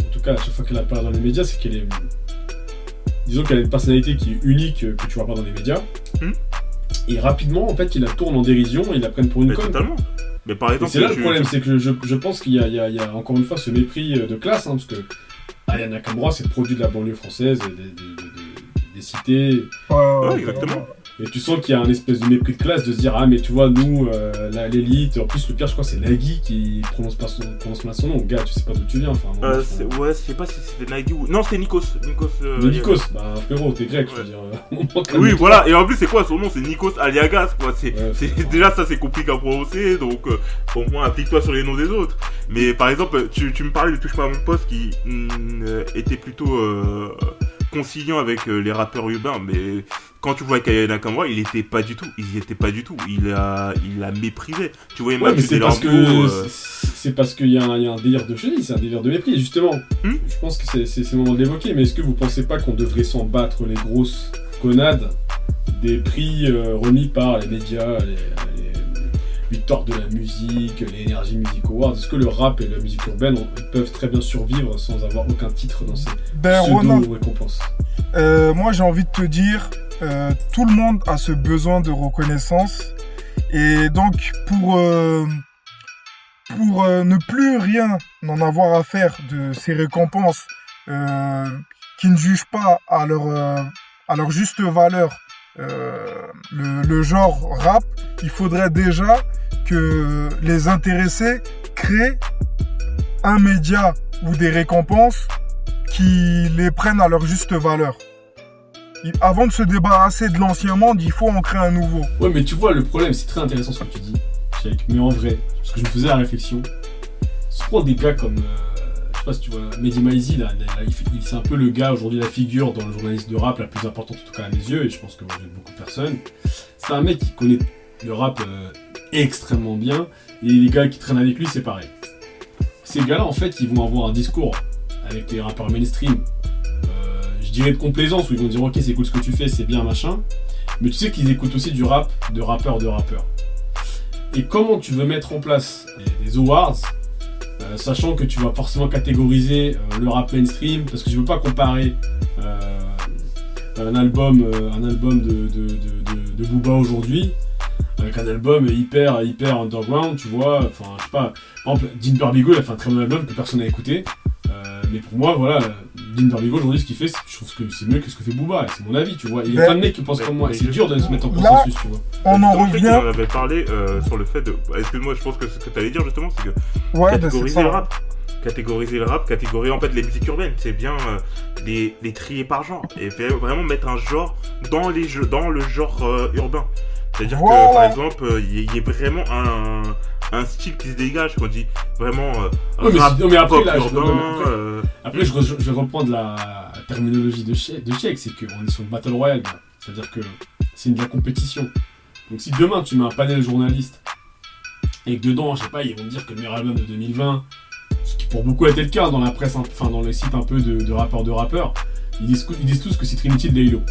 en tout cas, à chaque fois qu'elle apparaît dans les médias, c'est qu'elle est. Disons qu'elle a une personnalité qui est unique, euh, que tu vois pas dans les médias. Hmm. Et rapidement, en fait, ils la tournent en dérision, ils la prennent pour une mais conne. totalement. Mais par Et exemple, c'est là tu- le problème, c'est que je, je pense qu'il y, a- y y encore une fois ce mépris de classe, hein, parce que Ayana Nakamura, c'est le produit de la banlieue française, des, des- des- des cités, Ouais, exactement. Et tu sens qu'il y a un espèce de mépris de classe de se dire, ah mais tu vois, nous, euh, l'élite, en plus le pire, je crois, c'est Nagui qui prononce, pas son, prononce mal son nom, gars, tu sais pas d'où tu viens, enfin, Euh, ouais, je sais pas si c'était Nagui ou. Non, c'était Nikos. Nikos. euh, de Nikos, bah frérot, t'es grec, je veux dire. euh, [LAUGHS] Oui, voilà, et en plus, c'est quoi son nom? C'est Nikos Aliagas, quoi. C'est, Ouais, déjà, ça, c'est compliqué à prononcer, donc euh, au moins, applique-toi sur les noms des autres. Mais par exemple, tu, tu me parlais de Touche pas à mon poste qui mm, euh, était plutôt euh, conciliant avec euh, les rappeurs urbains, mais quand tu vois Kaya Nakamura, il était pas du tout. Il était pas du tout. Il a, il a méprisé. Tu voyais Ouais, c'est parce que euh, c'est- parce qu'il y, a un- délire de chenille, c'est un délire de mépris. Justement, Hmm je pense que c'est le moment de l'évoquer, mais est-ce que vous pensez pas qu'on devrait s'en battre les grosses connades des prix euh, remis par les médias, les, les victoires de la musique, les Energy Music Awards Est-ce que le rap et la musique urbaine peuvent très bien survivre sans avoir aucun titre dans ces Ben, Ronan, pseudo-récompenses Euh, moi, j'ai envie de te dire, euh, tout le monde a ce besoin de reconnaissance. Et donc, pour, euh, pour ne plus rien en avoir à faire de ces récompenses qui ne jugent pas à leur, à leur juste valeur le, le genre rap, il faudrait déjà que les intéressés créent un média ou des récompenses qui les prennent à leur juste valeur. Avant de se débarrasser de l'ancien monde, il faut en créer un nouveau. Ouais, mais tu vois, le problème, c'est très intéressant ce que tu dis, mais en vrai, parce que je me faisais la réflexion, si tu prends des gars comme, euh, sais pas si tu vois, Mehdi Maizi, là, il c'est un peu le gars, aujourd'hui, la figure dans le journaliste de rap la plus importante, en tout cas à mes yeux, et je pense que beaucoup de personnes. C'est un mec qui connaît le rap euh, extrêmement bien, et les gars qui traînent avec lui, c'est pareil. Ces gars-là, en fait, ils vont avoir un discours avec les rappeurs mainstream, euh, je dirais de complaisance, où ils vont dire, ok, c'est cool ce que tu fais, c'est bien, machin. Mais tu sais qu'ils écoutent aussi du rap de rappeurs de rappeurs. Et comment tu veux mettre en place des awards, euh, sachant que tu vas forcément catégoriser euh, le rap mainstream, parce que tu peux pas comparer euh, un album, de- de Booba aujourd'hui avec un album hyper hyper underground, tu vois. Enfin, je sais pas. Par exemple, Dean Barbigo, il a fait un très bon album que personne n'a écouté. Mais pour moi, voilà, Dean Barbigo aujourd'hui, ce qu'il fait, c'est- je trouve que c'est mieux que ce que fait Booba. et C'est mon avis, tu vois. Il y a Mais- plein de mecs qui pensent comme moi. et C'est dur de se mettre en Là- consensus, tu vois. On en sais revient. en avait parlé euh, sur le fait de. Excuse-moi, je pense que ce que tu allais dire justement, c'est que Ouais, ben catégoriser le rap. Catégoriser le rap, catégoriser en fait les musiques urbaines, c'est bien euh, les, les trier par genre et fait- vraiment mettre un genre dans, les jeux, dans le genre euh, urbain. C'est-à-dire que par exemple, euh, il y, ait vraiment un, un style qui se dégage, qu'on dit vraiment euh, Ouais, mais rap, non, mais après, là, je- urbain. non, mais après- euh, Après, je, vais reprendre la terminologie de Sheik, de c'est qu'on est sur une battle royale. C'est-à-dire que c'est de la compétition. Donc si demain tu mets un panel journaliste et que dedans, je sais pas, ils vont dire que le meilleur album de 2020, ce qui pour beaucoup a été le cas dans la presse, enfin dans les sites un peu de, de rappeurs de rappeurs, ils disent, ils disent tous que c'est Trinity de Laylo.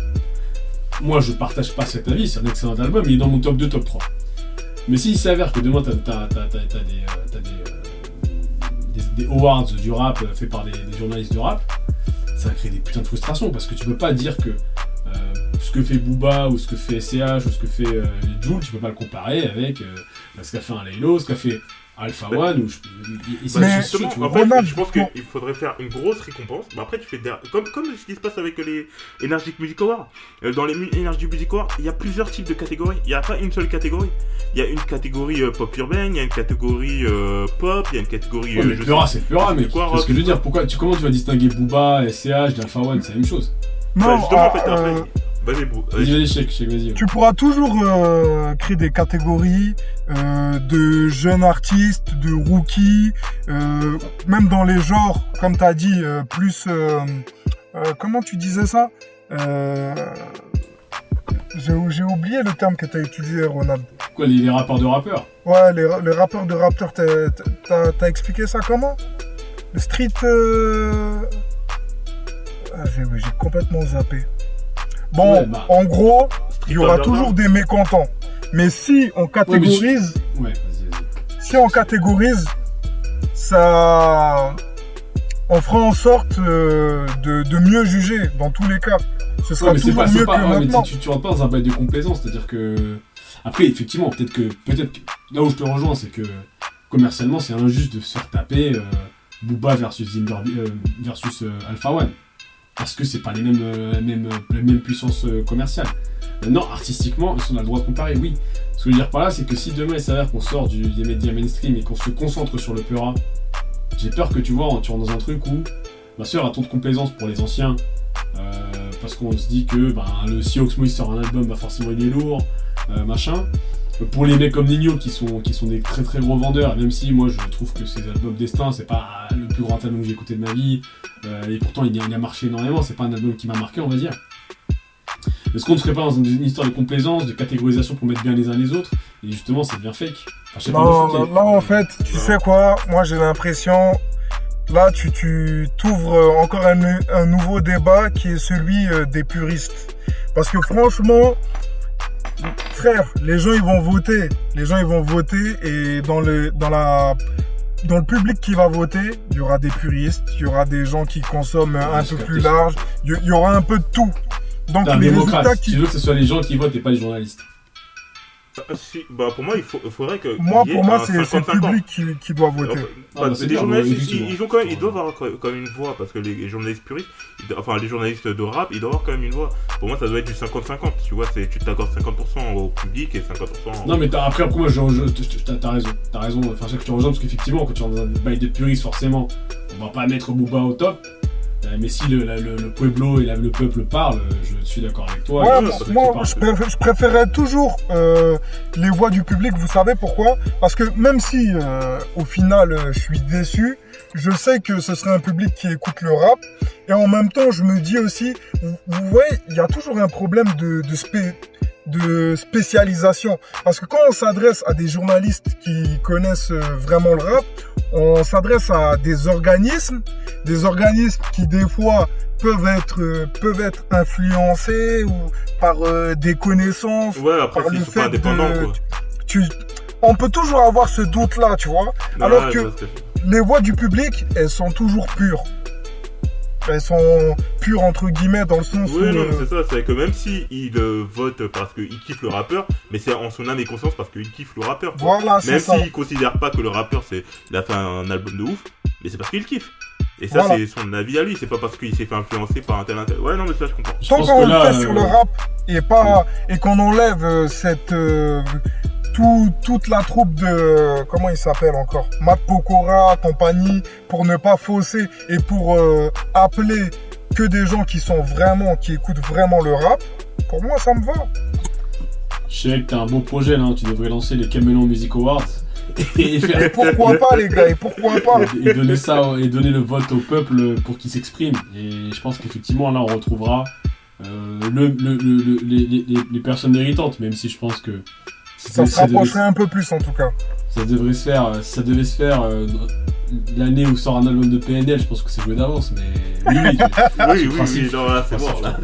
Moi, je partage pas cet avis, c'est un excellent album, il est dans mon top 2, top 3. Mais s'il s'avère que demain, t'as as, euh, euh, des- awards du rap euh, faits par des, journalistes de rap, ça va créer des putains de frustrations parce que tu peux pas dire que ce que fait Booba ou ce que fait SCH ou ce que fait euh, les Jules, tu peux pas le comparer avec ce qu'a fait un Laylo, ce qu'a fait Alpha One ou je- et- Bah, Mais- justement, en fait, je pense qu'il faudrait faire une grosse récompense. Bah, après, tu fais des... comme, comme ce qui se passe avec les Energy Music Awards. Euh, Dans les Energy Music Awards, il y a plusieurs types de catégories. Il n'y a pas une seule catégorie. Il y a une catégorie euh, pop urbaine, il y a une catégorie euh, pop, il y a une catégorie. Ouais, mais je c'est sais mais quoi, ce que je veux dire. Pourquoi, tu, comment tu vas distinguer Booba, SCH, d'Alpha One, c'est la même chose? Bah, Non, justement, en ah, fait, après, euh, bah. Vas-y, vas-y, vas-y. Tu pourras toujours euh, créer des catégories euh, de jeunes artistes, de rookies, euh, même dans les genres, comme tu as dit, euh, plus... euh, euh, comment tu disais ça Euh, J'ai oublié le terme que tu as utilisé, Ronald. Quoi, les, les rappeurs de rappeurs? Ouais, les, ra- les rappeurs de rappeurs, t'as- expliqué ça comment? Le street... euh, Ah, j'ai complètement zappé. Bon, Ouais, bah. en gros, il y aura underground. toujours des mécontents. Mais si on catégorise, Ouais, si on catégorise, ça, on fera en sorte euh, de, de mieux juger dans tous les cas. Ce sera mais toujours pas, mieux pas, que mais maintenant. tu, tu rentres pas dans un bail de complaisance, c'est-à-dire que. Après, effectivement, peut-être que, peut-être que- là où je te rejoins, c'est que commercialement, c'est injuste de se faire taper euh, Booba versus euh, versus Alpha One. Parce que c'est pas les mêmes, euh, les mêmes, les mêmes puissances euh, commerciales. Maintenant, artistiquement, on a le droit de comparer, oui. Ce que je veux dire par là, c'est que si demain il s'avère qu'on sort du, des médias mainstream et qu'on se concentre sur le Peura, j'ai peur que tu vois, tu rentres dans un truc où ma soeur a trop de complaisance pour les anciens, euh, parce qu'on se dit que ben, le si Oxmo il sort un album, bah forcément il est lourd, euh, machin. Pour les mecs comme Nino qui sont, qui sont des très très gros vendeurs, même si moi je trouve que ces albums Destin c'est pas le plus grand album que j'ai écouté de ma vie, euh, et pourtant il a, il a marché énormément, c'est pas un album qui m'a marqué on va dire. Est-ce qu'on ne serait pas dans une, histoire de complaisance, de catégorisation pour mettre bien les uns les autres? Et justement c'est bien fake. Enfin, Non, non, en fait, tu sais quoi? Moi, j'ai l'impression, là, tu, tu t'ouvres encore un, un nouveau débat qui est celui euh, des puristes. Parce que franchement, frère, les gens, ils vont voter. Les gens, ils vont voter et dans le, dans la, dans le public qui va voter, il y aura des puristes, il y aura des gens qui consomment un peu plus large, il y, aura un peu de tout. Donc, les résultats tu qui, veux que ce soit les gens qui votent et pas les journalistes. Ah, si, bah, pour moi, il, faut, il faudrait que. moi, pour moi, c'est c'est le 50-50. public qui, qui doit voter. Enfin, Ah, bah, les journalistes, ils, ils ont quand même, ils doivent avoir quand même une voix parce que les journalistes puristes, ils- enfin les journalistes de rap, ils doivent avoir quand même une voix. Pour moi, ça doit être du 50-50. Tu vois, c'est tu t'accordes 50% au public et 50%. Non, mais t'as- après, après, moi, je, je- je- t'as raison. T'as raison. Enfin, c'est que je te rejoins parce qu'effectivement, quand tu rentres dans un bail de puristes, forcément, on va pas mettre Booba au top. Mais si le, le, le pueblo et la- le peuple parlent, euh, je suis d'accord avec toi. Ouais, moi, je, préfère- je préférais toujours euh, les voix du public, vous savez pourquoi? Parce que même si euh, au final je suis déçu, je sais que ce serait un public qui écoute le rap. Et en même temps, je me dis aussi, vous, vous voyez, il y a toujours un problème de, de, spé- de spécialisation. Parce que quand on s'adresse à des journalistes qui connaissent euh, vraiment le rap, on s'adresse à des organismes, des organismes qui des fois peuvent être euh, peuvent être influencés ou par euh, des connaissances. Ouais, après, par le pas fait indépendants, de- quoi. Tu, on peut toujours avoir ce doute là, tu vois. Alors ouais, que- Les voix du public, elles sont toujours pures. Elles sont pures entre guillemets dans le sens Oui, où non, euh, c'est ça, c'est que même si il euh, vote parce qu'il kiffe le rappeur, mais c'est en son âme et conscience parce qu'il kiffe le rappeur. quoi. voilà, c'est Même ça. s'il considère pas que le rappeur c'est il a fait un album de ouf, mais c'est parce qu'il kiffe. Et ça Voilà. c'est son avis à lui, c'est pas parce qu'il s'est fait influencer par un tel un tel. Ouais non mais ça je comprends. Tant qu'on le fait sur euh, le rap et pas et qu'on enlève euh, cette euh, tout, toute la troupe de comment il s'appelle encore? Matt Pokora compagnie pour ne pas fausser et pour euh, appeler que des gens qui sont vraiment qui écoutent vraiment le rap. Pour moi ça me va. Je sais que t'as un beau projet là, tu devrais lancer les Camelon Music Awards. Et, [LAUGHS] et faire- pourquoi pas les gars et pourquoi pas? Et donner ça et donner le vote au peuple pour qu'il s'exprime. Et je pense qu'effectivement là on retrouvera euh, le, le- le- le- les, les- les- les personnes méritantes, même si je pense que ça se ça rapprocherait un peu plus en tout cas ça devrait se faire, euh, ça devait se faire euh, l'année où sort un album de PNL, je pense que c'est joué d'avance, mais oui, oui, [LAUGHS] Oui oui principe. oui, non là c'est mort là.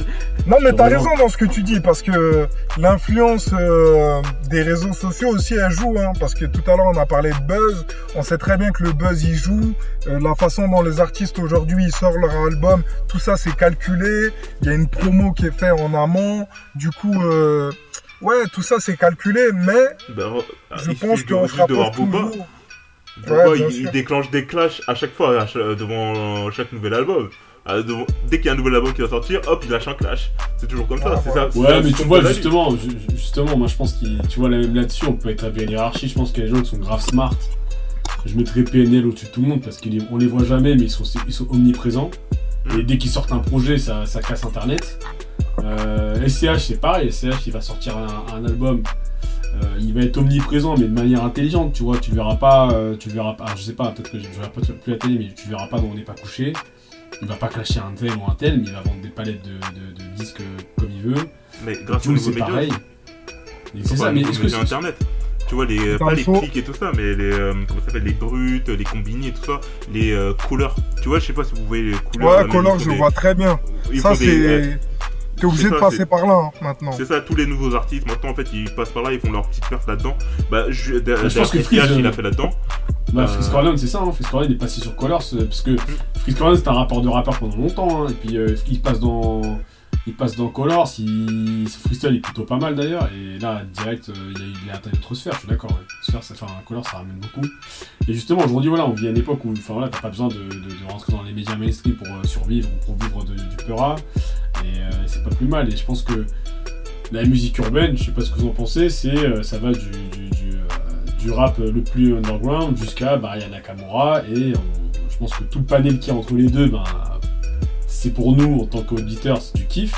Non, mais t'as raison dans ce que tu dis, parce que l'influence euh, des réseaux sociaux aussi, elle joue. Hein, parce que tout à l'heure, on a parlé de buzz. On sait très bien que le buzz, il joue. Euh, la façon dont les artistes aujourd'hui, ils sortent leur album, tout ça, c'est calculé. Il y a une promo qui est faite en amont. Du coup, euh, ouais, tout ça, c'est calculé. Mais Ben, re- je il pense qu'on rapproche Booba. toujours. Ouais, il, déclenche des clashs à chaque fois, à chaque- devant chaque nouvel album. Ah, devant- dès qu'il y a un nouvel album qui va sortir, hop, il lâche un clash. C'est toujours comme ça. Ah, c'est voilà. ça Ouais, ça, mais tu vois, justement, ju- justement, moi je pense qu'il, tu vois, là, même là-dessus, on peut établir une hiérarchie. Je pense que les gens qui sont grave smart. Je mettrais PNL au-dessus de tout le monde parce qu'on les voit jamais, mais ils sont, ils sont omniprésents. Et dès qu'ils sortent un projet, ça, ça casse internet. Euh, SCH, c'est pareil. SCH, il va sortir un, un album. euh, il va être omniprésent, mais de manière intelligente. Tu vois, tu le verras pas. euh, tu le verras pas. alors, je sais pas, peut-être que je ne verrai pas plus la télé, mais tu le verras pas dans On n'est pas couché. Il va pas clasher un tel ou un tel, mais il va vendre des palettes de, de- de disques comme il veut. Mais grâce aux c'est médias. pareil. C'est ça, mais les est-ce que c'est- internet tu vois les pas le les clics et tout ça mais les euh, comment ça s'appelle les brutes les combinés et tout ça les euh, couleurs tu vois je sais pas si vous voyez les couleurs Ouais, ils je font le des- vois très bien. ils Ça, des- euh, c'est. T'es obligé c'est de ça, passer par là hein, maintenant. c'est ça, tous les nouveaux artistes, maintenant en fait ils passent par là, ils font leur petite perf là-dedans. Bah, je, je pense que Freeze, il a fait là-dedans. Bah, Euh, Freeze Corleone, c'est ça, hein. Freeze Corleone est passé sur Colors, euh, parce que Freeze Corleone c'est un rapport de rappeur pendant longtemps, hein. et puis euh, il passe dans il passe dans Colors, il... son freestyle est plutôt pas mal d'ailleurs, et là direct euh, il, a, il a atteint autre sphère, je suis d'accord, ouais. Colors ça ramène beaucoup. Et justement aujourd'hui voilà, on vit à une époque où voilà, t'as pas besoin de, rentrer dans les médias mainstream pour euh, survivre ou pour vivre du peura, et euh, c'est pas plus mal, et je pense que la musique urbaine, je sais pas ce que vous en pensez, c'est euh, ça va du, du, rap le plus underground jusqu'à bah, Nakamura et je pense que tout le panel qui est entre les deux, ben, c'est pour nous en tant qu'auditeurs, c'est du kiff.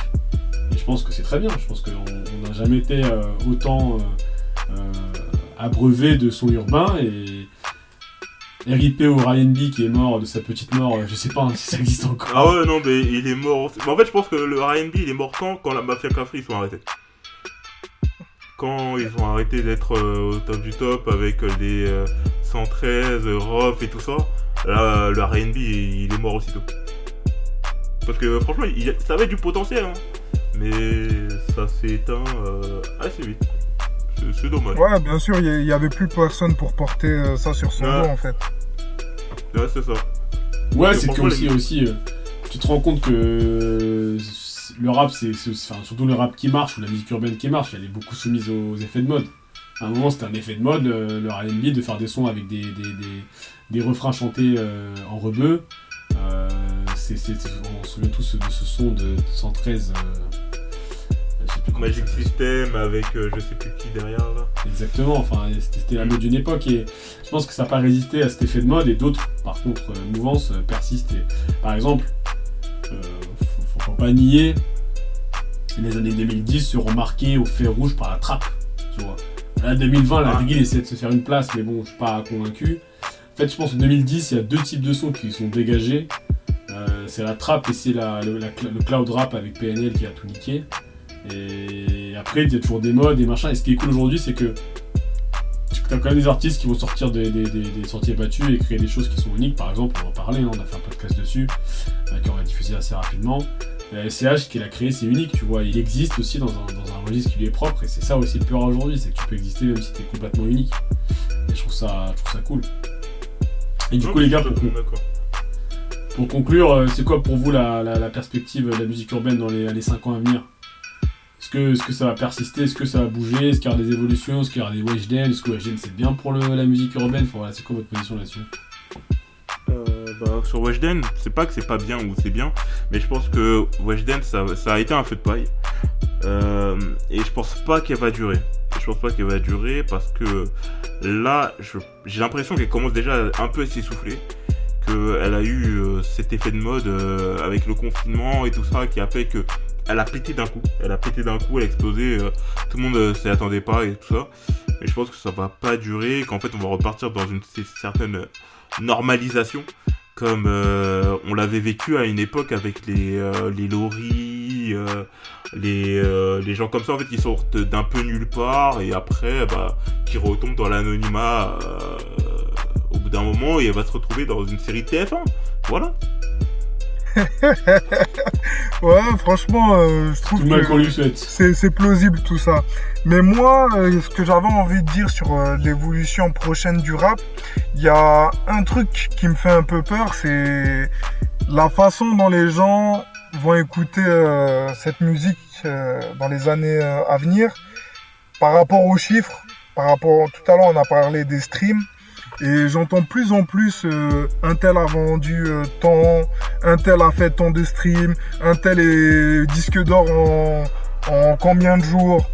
Et je pense que c'est très bien. Je pense qu'on on n'a jamais été euh, autant euh, euh, abreuvé de son urbain et RIP au Ryan B qui est mort de sa petite mort, je sais pas hein, si ça existe encore. Ah ouais, non, mais il est mort. Mais en fait, je pense que le RB il est mort quand, quand la Mafia Cafri ils sont arrêtés. Quand ils ont arrêté d'être au top du top avec les euh, 113, euh, et tout ça, là, le RB il est mort aussitôt. Parce que franchement, il, ça avait du potentiel, hein. mais ça s'est éteint euh, assez vite. C'est- dommage. Ouais, bien sûr, il y- il y avait plus personne pour porter euh, ça sur son Ouais. dos en fait. Ouais, c'est ça. Ouais, c'est que aussi, les- aussi euh, tu te rends compte que le rap, c'est c'est- enfin, surtout le rap qui marche ou la musique urbaine qui marche, elle est beaucoup soumise aux effets de mode. À un moment, c'était un effet de mode, euh, le R&B, de faire des sons avec des, des, des, des refrains chantés euh, en rebeu. Euh, c'est- on se souvient tous de ce son de 113. euh, Magic. System avec euh, je sais plus qui derrière là. Exactement, enfin c'était la mode d'une époque et je pense que ça n'a pas résisté à cet effet de mode et d'autres par contre euh, mouvances euh, persistent et par exemple faut, faut pas nier les années 2010 seront marquées au fer rouge par la trappe tu vois là 2020 la Ah. essaie de se faire une place mais bon je suis pas convaincu en fait je pense que 2010 il y a deux types de sons qui sont dégagés Euh, c'est la trappe et c'est le, cloud rap avec PNL qui a tout niqué et après, il y a toujours des modes et machin. Et ce qui est cool aujourd'hui, c'est que tu as quand même des artistes qui vont sortir des, des- des- des sentiers battus et créer des choses qui sont uniques. Par exemple, on va en parler, hein, on a fait un podcast dessus, euh, qu'on va diffuser assez rapidement. Euh, SCH, qu'il a créé, c'est unique, tu vois. Il existe aussi dans un, registre qui lui est propre. Et c'est ça aussi le peur aujourd'hui, c'est que tu peux exister même si tu es complètement unique. Et je trouve ça cool. Et du coup, les gars, pour, pour conclure, euh, c'est quoi pour vous la, la- la perspective de la musique urbaine dans les, les 5 ans à venir? Est-ce que, est-ce que ça va persister? Est-ce que ça va bouger? Est-ce qu'il y aura des évolutions? Est-ce qu'il y aura des Weshden? Est-ce que Weshden c'est bien pour le- la musique urbaine? Enfin, voilà, C'est quoi votre position là-dessus? Euh, bah, sur Weshden, c'est pas que c'est pas bien ou c'est bien, mais je pense que Weshden ça, ça a été un feu de paille. Euh, et je pense pas qu'elle va durer. Je pense pas qu'elle va durer parce que là, j'ai l'impression qu'elle commence déjà un peu à s'essouffler. Qu'elle a eu euh, cet effet de mode euh, avec le confinement et tout ça qui a fait que elle a pété d'un coup. Elle a pété d'un coup, elle a explosé. tout le monde s'y attendait pas et tout ça. Mais je pense que ça va pas durer, qu'en fait on va repartir dans une certaine normalisation comme on l'avait vécu à une époque avec les les loris, euh, les euh, les gens comme ça en fait qui sortent d'un peu nulle part et après bah qui retombent dans l'anonymat euh, au bout d'un moment et elle va se retrouver dans une série de TF1. Voilà. [LAUGHS] Ouais, franchement, euh, je trouve que c'est c'est plausible tout ça. Mais moi, euh, ce que j'avais envie de dire sur euh, l'évolution prochaine du rap, il y a un truc qui me fait un peu peur, c'est la façon dont les gens vont écouter euh, cette musique euh, dans les années euh, à venir par rapport aux chiffres. Par rapport, tout à l'heure, on a parlé des streams. Et j'entends plus en plus un tel a vendu tant, un tel a fait tant de streams, un tel est disque d'or en combien de jours.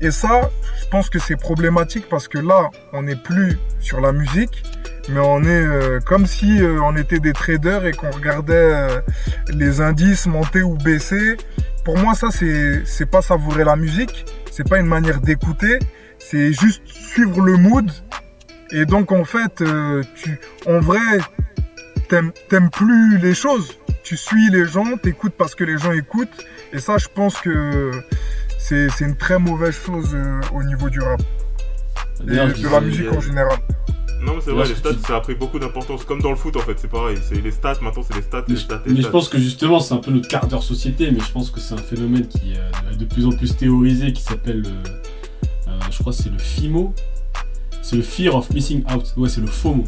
Et ça, je pense que c'est problématique parce que là, on n'est plus sur la musique, mais on est euh, comme si euh, on était des traders et qu'on regardait euh, les indices monter ou baisser pour moi, ça, c'est, c'est pas savourer la musique. C'est pas une manière d'écouter. C'est juste suivre le mood. Et donc, en fait, euh, tu, en vrai, t'aimes, t'aimes plus les choses. Tu suis les gens, t'écoutes parce que les gens écoutent. Et ça, je pense que c'est, c'est une très mauvaise chose euh, au niveau du rap. Et de la musique en général. Non, mais c'est vrai, les stats, tu- ça a pris beaucoup d'importance. Comme dans le foot, en fait, c'est pareil. C'est les stats, maintenant, c'est les stats, Mais les je, stats, les mais je stats. pense que justement, c'est un peu notre quart d'heure société, mais je pense que c'est un phénomène qui euh, est de plus en plus théorisé, qui s'appelle, euh, euh, je crois, que c'est le FIMO. C'est le Fear of Missing Out. Ouais, c'est le FOMO.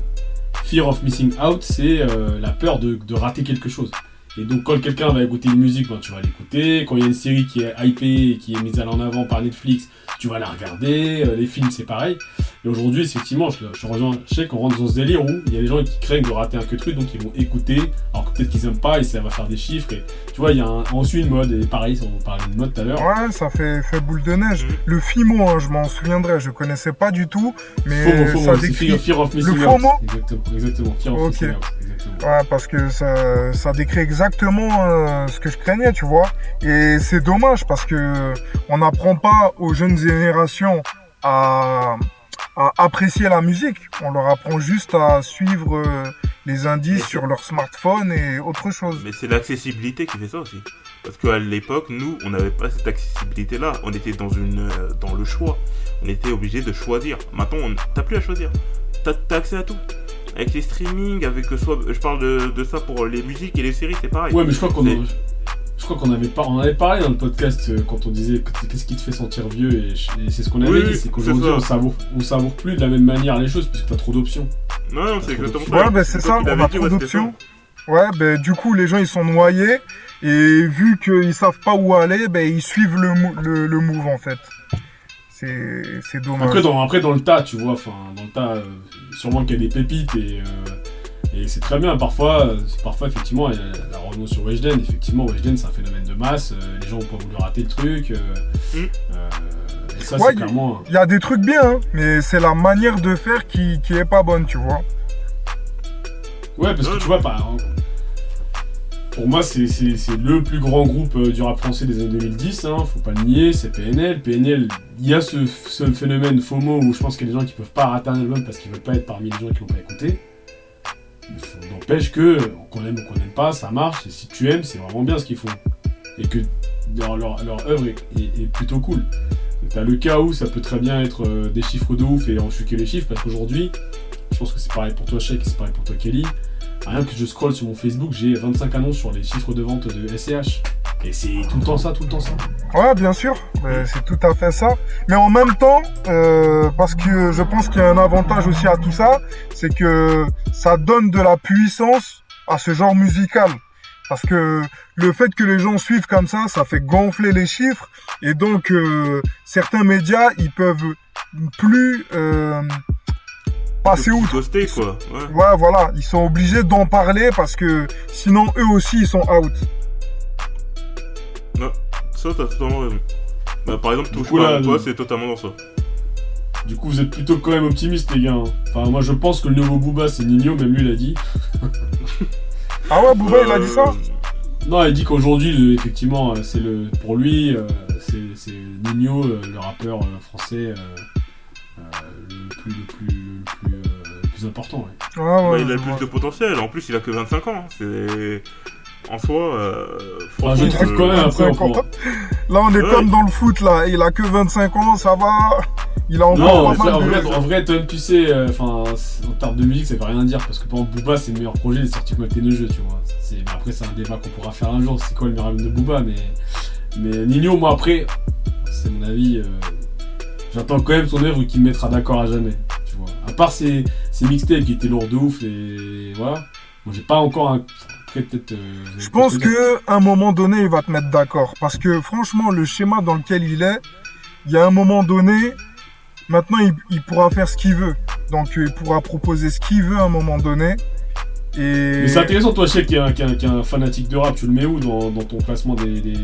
Fear of Missing Out, c'est euh, la peur de, de rater quelque chose. Et donc, quand quelqu'un va écouter une musique, ben, tu vas l'écouter. Quand il y a une série qui est hypée et qui est mise à l'en avant par Netflix, tu vas la regarder. Euh, les films, c'est pareil. Et aujourd'hui, effectivement, je, je rejoins, je sais qu'on rentre dans ce délire où il y a des gens qui craignent de rater un que truc, donc ils vont écouter, alors que peut-être qu'ils aiment pas et ça va faire des chiffres. Et tu vois, il y a un, une mode, et pareil, on parlait de mode tout à l'heure. Ouais, ça fait, fait boule de neige. Mhm. Le FIMO, hein, je m'en souviendrai, je connaissais pas du tout, mais FOMO, FOMO, ça décrit. fear, of missing Le out. FOMO Exactement, exactement, fear of Ok. missing out, exactement. Ouais, parce que ça, ça décrit exactement euh, ce que je craignais, tu vois. Et c'est dommage parce que on n'apprend pas aux jeunes générations à, à apprécier la musique. On leur apprend juste à suivre euh, les indices sur leur smartphone et autre chose. Mais c'est l'accessibilité qui fait ça aussi. Parce qu'à l'époque, nous, on n'avait pas cette accessibilité-là. On était dans, une, euh, dans le choix. On était obligé de choisir. Maintenant, on- t'as plus à choisir. T'as as accès à tout. Avec les streamings, avec euh, soit. Je parle de, de ça pour les musiques et les séries, c'est pareil. Ouais, mais je crois qu'on je crois qu'on avait pas, on avait parlé dans le podcast euh, quand on disait que- qu'est-ce qui te fait sentir vieux et, c'est ce qu'on avait Oui, dit, c'est qu'aujourd'hui on savoure, on savoure plus de la même manière les choses puisque t'as trop d'options. Non, non, c'est exactement ça. Ouais, ben c'est ça, on a dit, trop d'options. Ouais, ben du coup, les gens ils sont noyés et vu qu'ils savent pas où aller, ben ils suivent le, mou- le, le move en fait. C'est c'est dommage. Après dans, après dans le tas, tu vois, enfin dans le tas, euh, sûrement qu'il y a des pépites et, euh, et c'est très bien. Parfois, euh, parfois effectivement, il y a la revenons sur Weshden. Effectivement, Weshden c'est un phénomène de masse. euh, les gens ont pas voulu rater le truc. euh, Mm. euh, et ça Ouais, c'est clairement. Il y a des trucs bien, hein, mais c'est la manière de faire qui, qui est pas bonne, tu vois. Ouais, parce que tu vois, par pour moi, c'est c'est- c'est le plus grand groupe du rap français des années 2010, hein, faut pas le nier, c'est PNL. PNL, il y a ce, ce phénomène FOMO où je pense qu'il y a des gens qui peuvent pas rater un album parce qu'ils veulent pas être parmi les gens qui l'ont pas écouté. N'empêche que, qu'on aime ou qu'on n'aime pas, ça marche, et si tu aimes, c'est vraiment bien ce qu'ils font. Et que leur, œuvre est, plutôt cool. T'as le cas où ça peut très bien être euh, des chiffres de ouf et enchuquer les chiffres, parce qu'aujourd'hui, je pense que c'est pareil pour toi, Sheik, et c'est pareil pour toi, Kelly. Rien que je scroll sur mon Facebook, j'ai 25 annonces sur les chiffres de vente de SCH. Et c'est tout le temps ça, tout le temps ça. Ouais, bien sûr, c'est tout à fait ça. Mais en même temps, euh, parce que je pense qu'il y a un avantage aussi à tout ça, c'est que ça donne de la puissance à ce genre musical. Parce que le fait que les gens suivent comme ça, ça fait gonfler les chiffres. Et donc, euh, certains médias, ils peuvent plus euh, passer outre. Ghosté, quoi. Ouais. Ouais, voilà, ils sont obligés d'en parler parce que sinon, eux aussi, ils sont out. Ça, t'as totalement raison. Bah, par exemple, touche coup, pas là, toi, le- c'est totalement dans ça. Du coup, vous êtes plutôt quand même optimiste, les gars. hein. Enfin, moi, je pense que le nouveau Booba, c'est Nino, même lui l'a dit. [LAUGHS] Ah ouais, Bouba, il a dit ça Euh, Non, il dit qu'aujourd'hui, effectivement, euh, c'est le, pour lui, euh, c'est Nino, le rappeur français, le plus, le plus, le plus, le plus important. ouais. Ouais, ouais, bah, il a le plus de potentiel. En plus, il a que 25 ans. hein. C'est. En soi, euh, Enfin, je franchement, trouve quand même, après, on 25 ans. prend- Là, on est Ouais. comme dans le foot, là. Il a que 25 ans, ça va. Il a encore Non, en pas vrai, en mal de... vrai, en vrai, Tom, tu sais, euh, enfin, en termes de musique, ça veut rien dire parce que par exemple, Booba, c'est le meilleur projet, il est sorti comme de jeu, tu vois. C'est- mais après, c'est un débat qu'on pourra faire un jour. C'est quoi le meilleur album de Booba Mais, mais Nino, moi, après, c'est mon avis. euh, J'attends quand même son œuvre qui me mettra d'accord à jamais, tu vois. À part ses, ses mixtapes qui étaient lourds de ouf et voilà. Moi, j'ai pas encore un. Après, peut-être. euh, Je pense peut-être- que à un moment donné, il va te mettre d'accord. Parce que franchement, le schéma dans lequel il est, il y a un moment donné, maintenant, il, il pourra faire ce qu'il veut. Donc, il pourra proposer ce qu'il veut à un moment donné. Et... Mais c'est intéressant, toi, Cheikh, qui est un, qui est un- qui est un fanatique de rap, tu le mets où dans, dans ton classement des, des,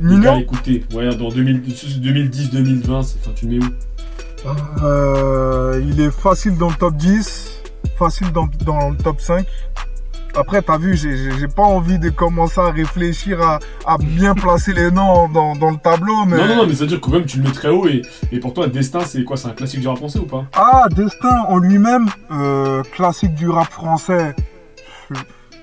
Nino, Ouais, dans 2010-2020, enfin, tu le mets où? Euh, il est facile dans le top 10, facile dans, dans le top 5. Après, t'as vu, j'ai- pas envie de commencer à réfléchir à, à bien placer les noms dans, dans le tableau, mais... Non, non, non, mais c'est-à-dire que quand même tu le mets très haut et, et pour toi, Destin, c'est quoi C'est un classique du rap français ou pas? Ah, Destin en lui-même, euh, classique du rap français. Je,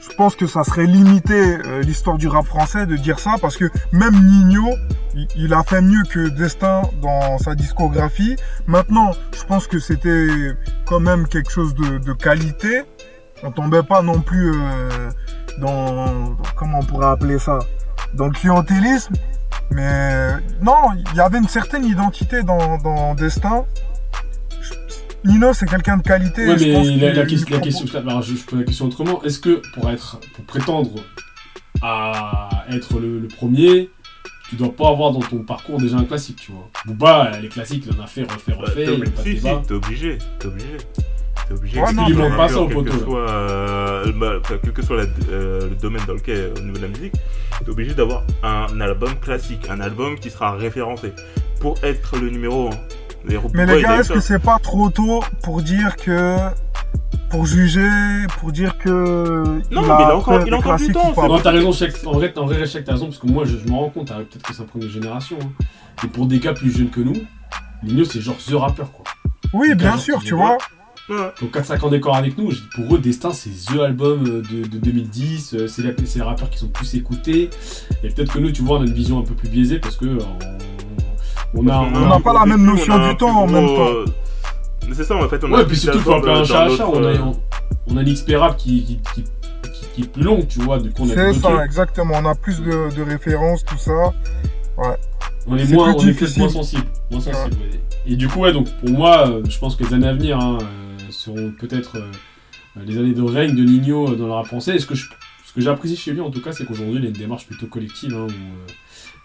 je pense que ça serait limité euh, l'histoire du rap français de dire ça parce que même Nino, il, il a fait mieux que Destin dans sa discographie. Maintenant, je pense que c'était quand même quelque chose de, de qualité. On tombait pas non plus euh, dans comment on pourrait appeler ça, dans le clientélisme. Mais non, il y avait une certaine identité dans, dans Destin. Nino, c'est quelqu'un de qualité. Ouais, je mais pense la, question, la propose- question, alors, je, je pose la question autrement. Est-ce que pour être, pour prétendre à être le, le premier, tu dois pas avoir dans ton parcours déjà un classique, tu vois? Booba, les classiques, il en a fait, refait, Bah, refait, t'es il n'y a pas de si, si, débat. t'es obligé, t'es obligé. T'es obligé. Mais- soit au quel que soit, euh, bah, quel que soit la- euh, le domaine dans lequel, au niveau de la musique, t'es obligé d'avoir un album classique, un album qui sera référencé pour être le numéro 1. Mais les gars, est-ce que c'est pas trop tôt pour dire que. pour juger, pour dire que. Non, il mais il a encore- il a encore du temps, Non, t'as raison. En vrai, en vrai, Cheikh, t'as raison, parce que moi, je, je me rends compte, peut-être que c'est un premier génération. hein. Et pour des gars plus jeunes que nous, Nino, c'est genre The Rapper, quoi. Oui, bien sûr, tu vois. Ouais. Donc 4-5 ans d'écart avec nous, pour eux, Destin, c'est The Album euh, de, de 2010, euh, c'est la- c'est les rappeurs qui sont plus écoutés. Et peut-être que nous, tu vois, on a une vision un peu plus biaisée parce que euh, on, on a. On n'a pas la même plus- notion on a du temps plus en même temps. euh, Mais c'est ça, en fait, on a Ouais, plus puis surtout, faut d'albums appeler un chat à chat. notre, On a, euh, on, on a une XP rap qui, qui, qui, qui- qui est plus longue, tu vois. Du coup, on a C'est ça, trucs. exactement. On a plus de, de références, tout ça. On est C'est moins, plus on est difficile. moins sensible. Moins sensible ouais. Et du coup, ouais, donc pour moi, euh, je pense que les années à venir hein, euh, seront peut-être euh, les années de règne de Nino euh, dans le rap français. Et ce que je- ce que j'apprécie chez lui, en tout cas, c'est qu'aujourd'hui, il a une démarche plutôt collective hein, où euh,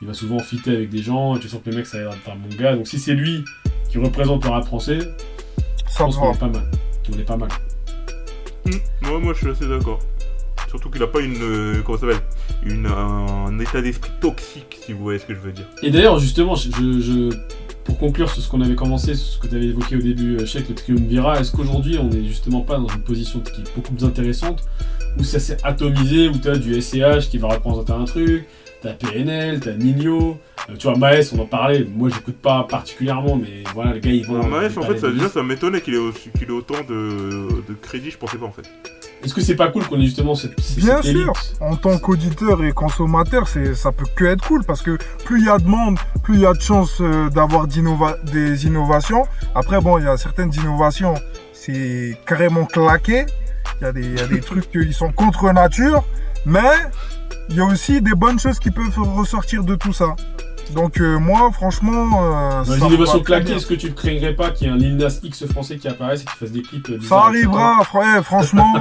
il va souvent fitter avec des gens. Et tu sens que le mec, ça a l'air d'être un bon gars. Donc si c'est lui qui représente le rap français, je Ça pense qu'on est pas mal. On est pas mal. Ouais, moi je suis assez d'accord. Surtout qu'il a pas une. euh, comment ça s'appelle? Une, Un état d'esprit toxique, si vous voyez ce que je veux dire. Et d'ailleurs, justement, je, je- pour conclure sur ce qu'on avait commencé, sur ce que tu avais évoqué au début, euh, Cheikh, le triumvirat, est-ce qu'aujourd'hui on n'est justement pas dans une position qui est beaucoup plus intéressante, où ça s'est atomisé, où tu as du SCH qui va représenter un truc, t'as PNL, t'as Nino, euh, tu vois, Maes, on en parlait, moi j'écoute pas particulièrement, mais voilà, les gars vont. Non, Maes, en fait, ça, déjà, ça m'étonnait qu'il ait, ait autant de, de crédit, je pensais pas en fait. Est-ce que c'est pas cool qu'on ait justement cette, cette Bien élite sûr. En tant qu'auditeur et consommateur, c'est, ça peut que être cool parce que plus il y a de monde, plus il y a de chances euh, d'avoir d'innova- des innovations. Après, bon, il y a certaines innovations, c'est carrément claqué. Il y a des, il y a des trucs qui sont contre nature, mais il y a aussi des bonnes choses qui peuvent ressortir de tout ça. Donc euh, moi, franchement, euh, ça les très claquées, est-ce que tu ne craindrais pas qu'il y ait un Lil Nas X français qui apparaisse et qui fasse des clips euh, Ça arrivera, frère, franchement,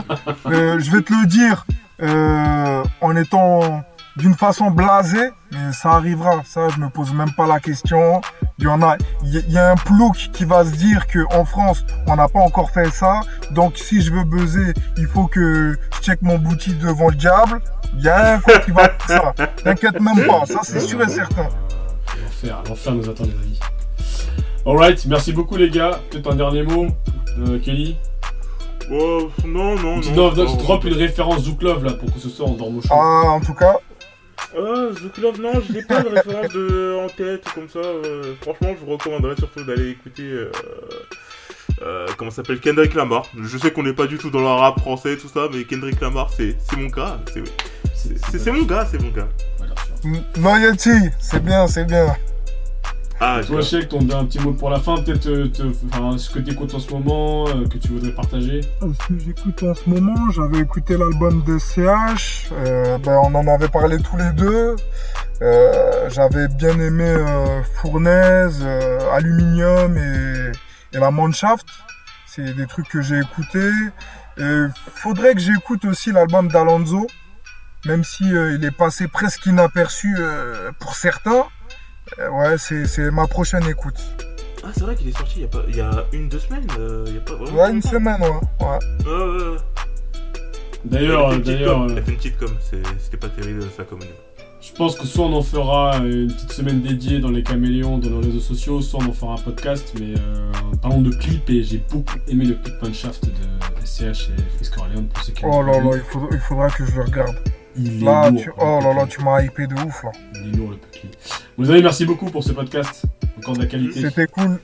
euh, je vais te le dire euh, en étant d'une façon blasée, mais ça arrivera, ça je me pose même pas la question. Il y en a, il y, a un plouc qui va se dire que en France on n'a pas encore fait ça, donc si je veux buzzer, il faut que je check mon boutique devant le diable. Il y a un [LAUGHS] coup qui va faire ça, t'inquiète même pas, ça c'est sûr et certain. L'enfer, l'enfer nous attend, les amis. Alright, merci beaucoup, les gars. Peut-être un dernier mot, euh, Kelly. Oh, non, non, non. drop une référence Zouk Love là pour que ce soit en dorme au chaud. Ah, en tout cas, Ah, Club, non, je n'ai pas de référence de, en tête comme ça. euh, franchement, je vous recommanderais surtout d'aller écouter. Euh, euh, comment ça s'appelle Kendrick Lamar. Je sais qu'on n'est pas du tout dans le rap français, tout ça, mais Kendrick Lamar, c'est c'est mon gars. C'est mon gars, c'est mon gars. Noyeti, c'est bien, c'est bien. Ah, Toi, je- Cheikh, ton un petit mot pour la fin, peut-être euh, ce que tu écoutes en ce moment, euh, que tu voudrais partager. Ce que j'écoute en ce moment, j'avais écouté l'album de CH, euh, ben on en avait parlé tous les deux. Euh, j'avais bien aimé euh, Fournaise, euh, Aluminium et, et la Manshaft. C'est des trucs que j'ai écoutés. Et faudrait que j'écoute aussi l'album d'Alonso, même si euh, il est passé presque inaperçu euh, pour certains. Euh, ouais, c'est c'est ma prochaine écoute. Ah, c'est vrai qu'il est sorti il y a, pas, il y a une, deux semaines. euh, il y a pas vraiment Ouais, une semaine, ouais. ouais. D'ailleurs, il a fait une petite d'ailleurs, a fait une petite com, c'était pas terrible ça comme je pense que soit on en fera une petite semaine dédiée dans les caméléons, dans nos réseaux sociaux, soit on en fera un podcast. Mais euh, parlons de clip et j'ai beaucoup aimé le clip Manshaft de SCH et Frisk Orleans pour ceux qui Oh là là, il faudra, il faudra que je le regarde. Il est Là, lourd, tu... le oh là là, tu m'as hypé de ouf là. Il est lourd le Puckly. Vous avez merci beaucoup pour ce podcast. Encore de la qualité. C'était cool.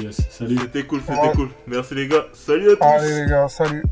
Yes. Salut. C'était cool, c'était Ouais. cool. Merci les gars. Salut à tous. Allez les gars, salut.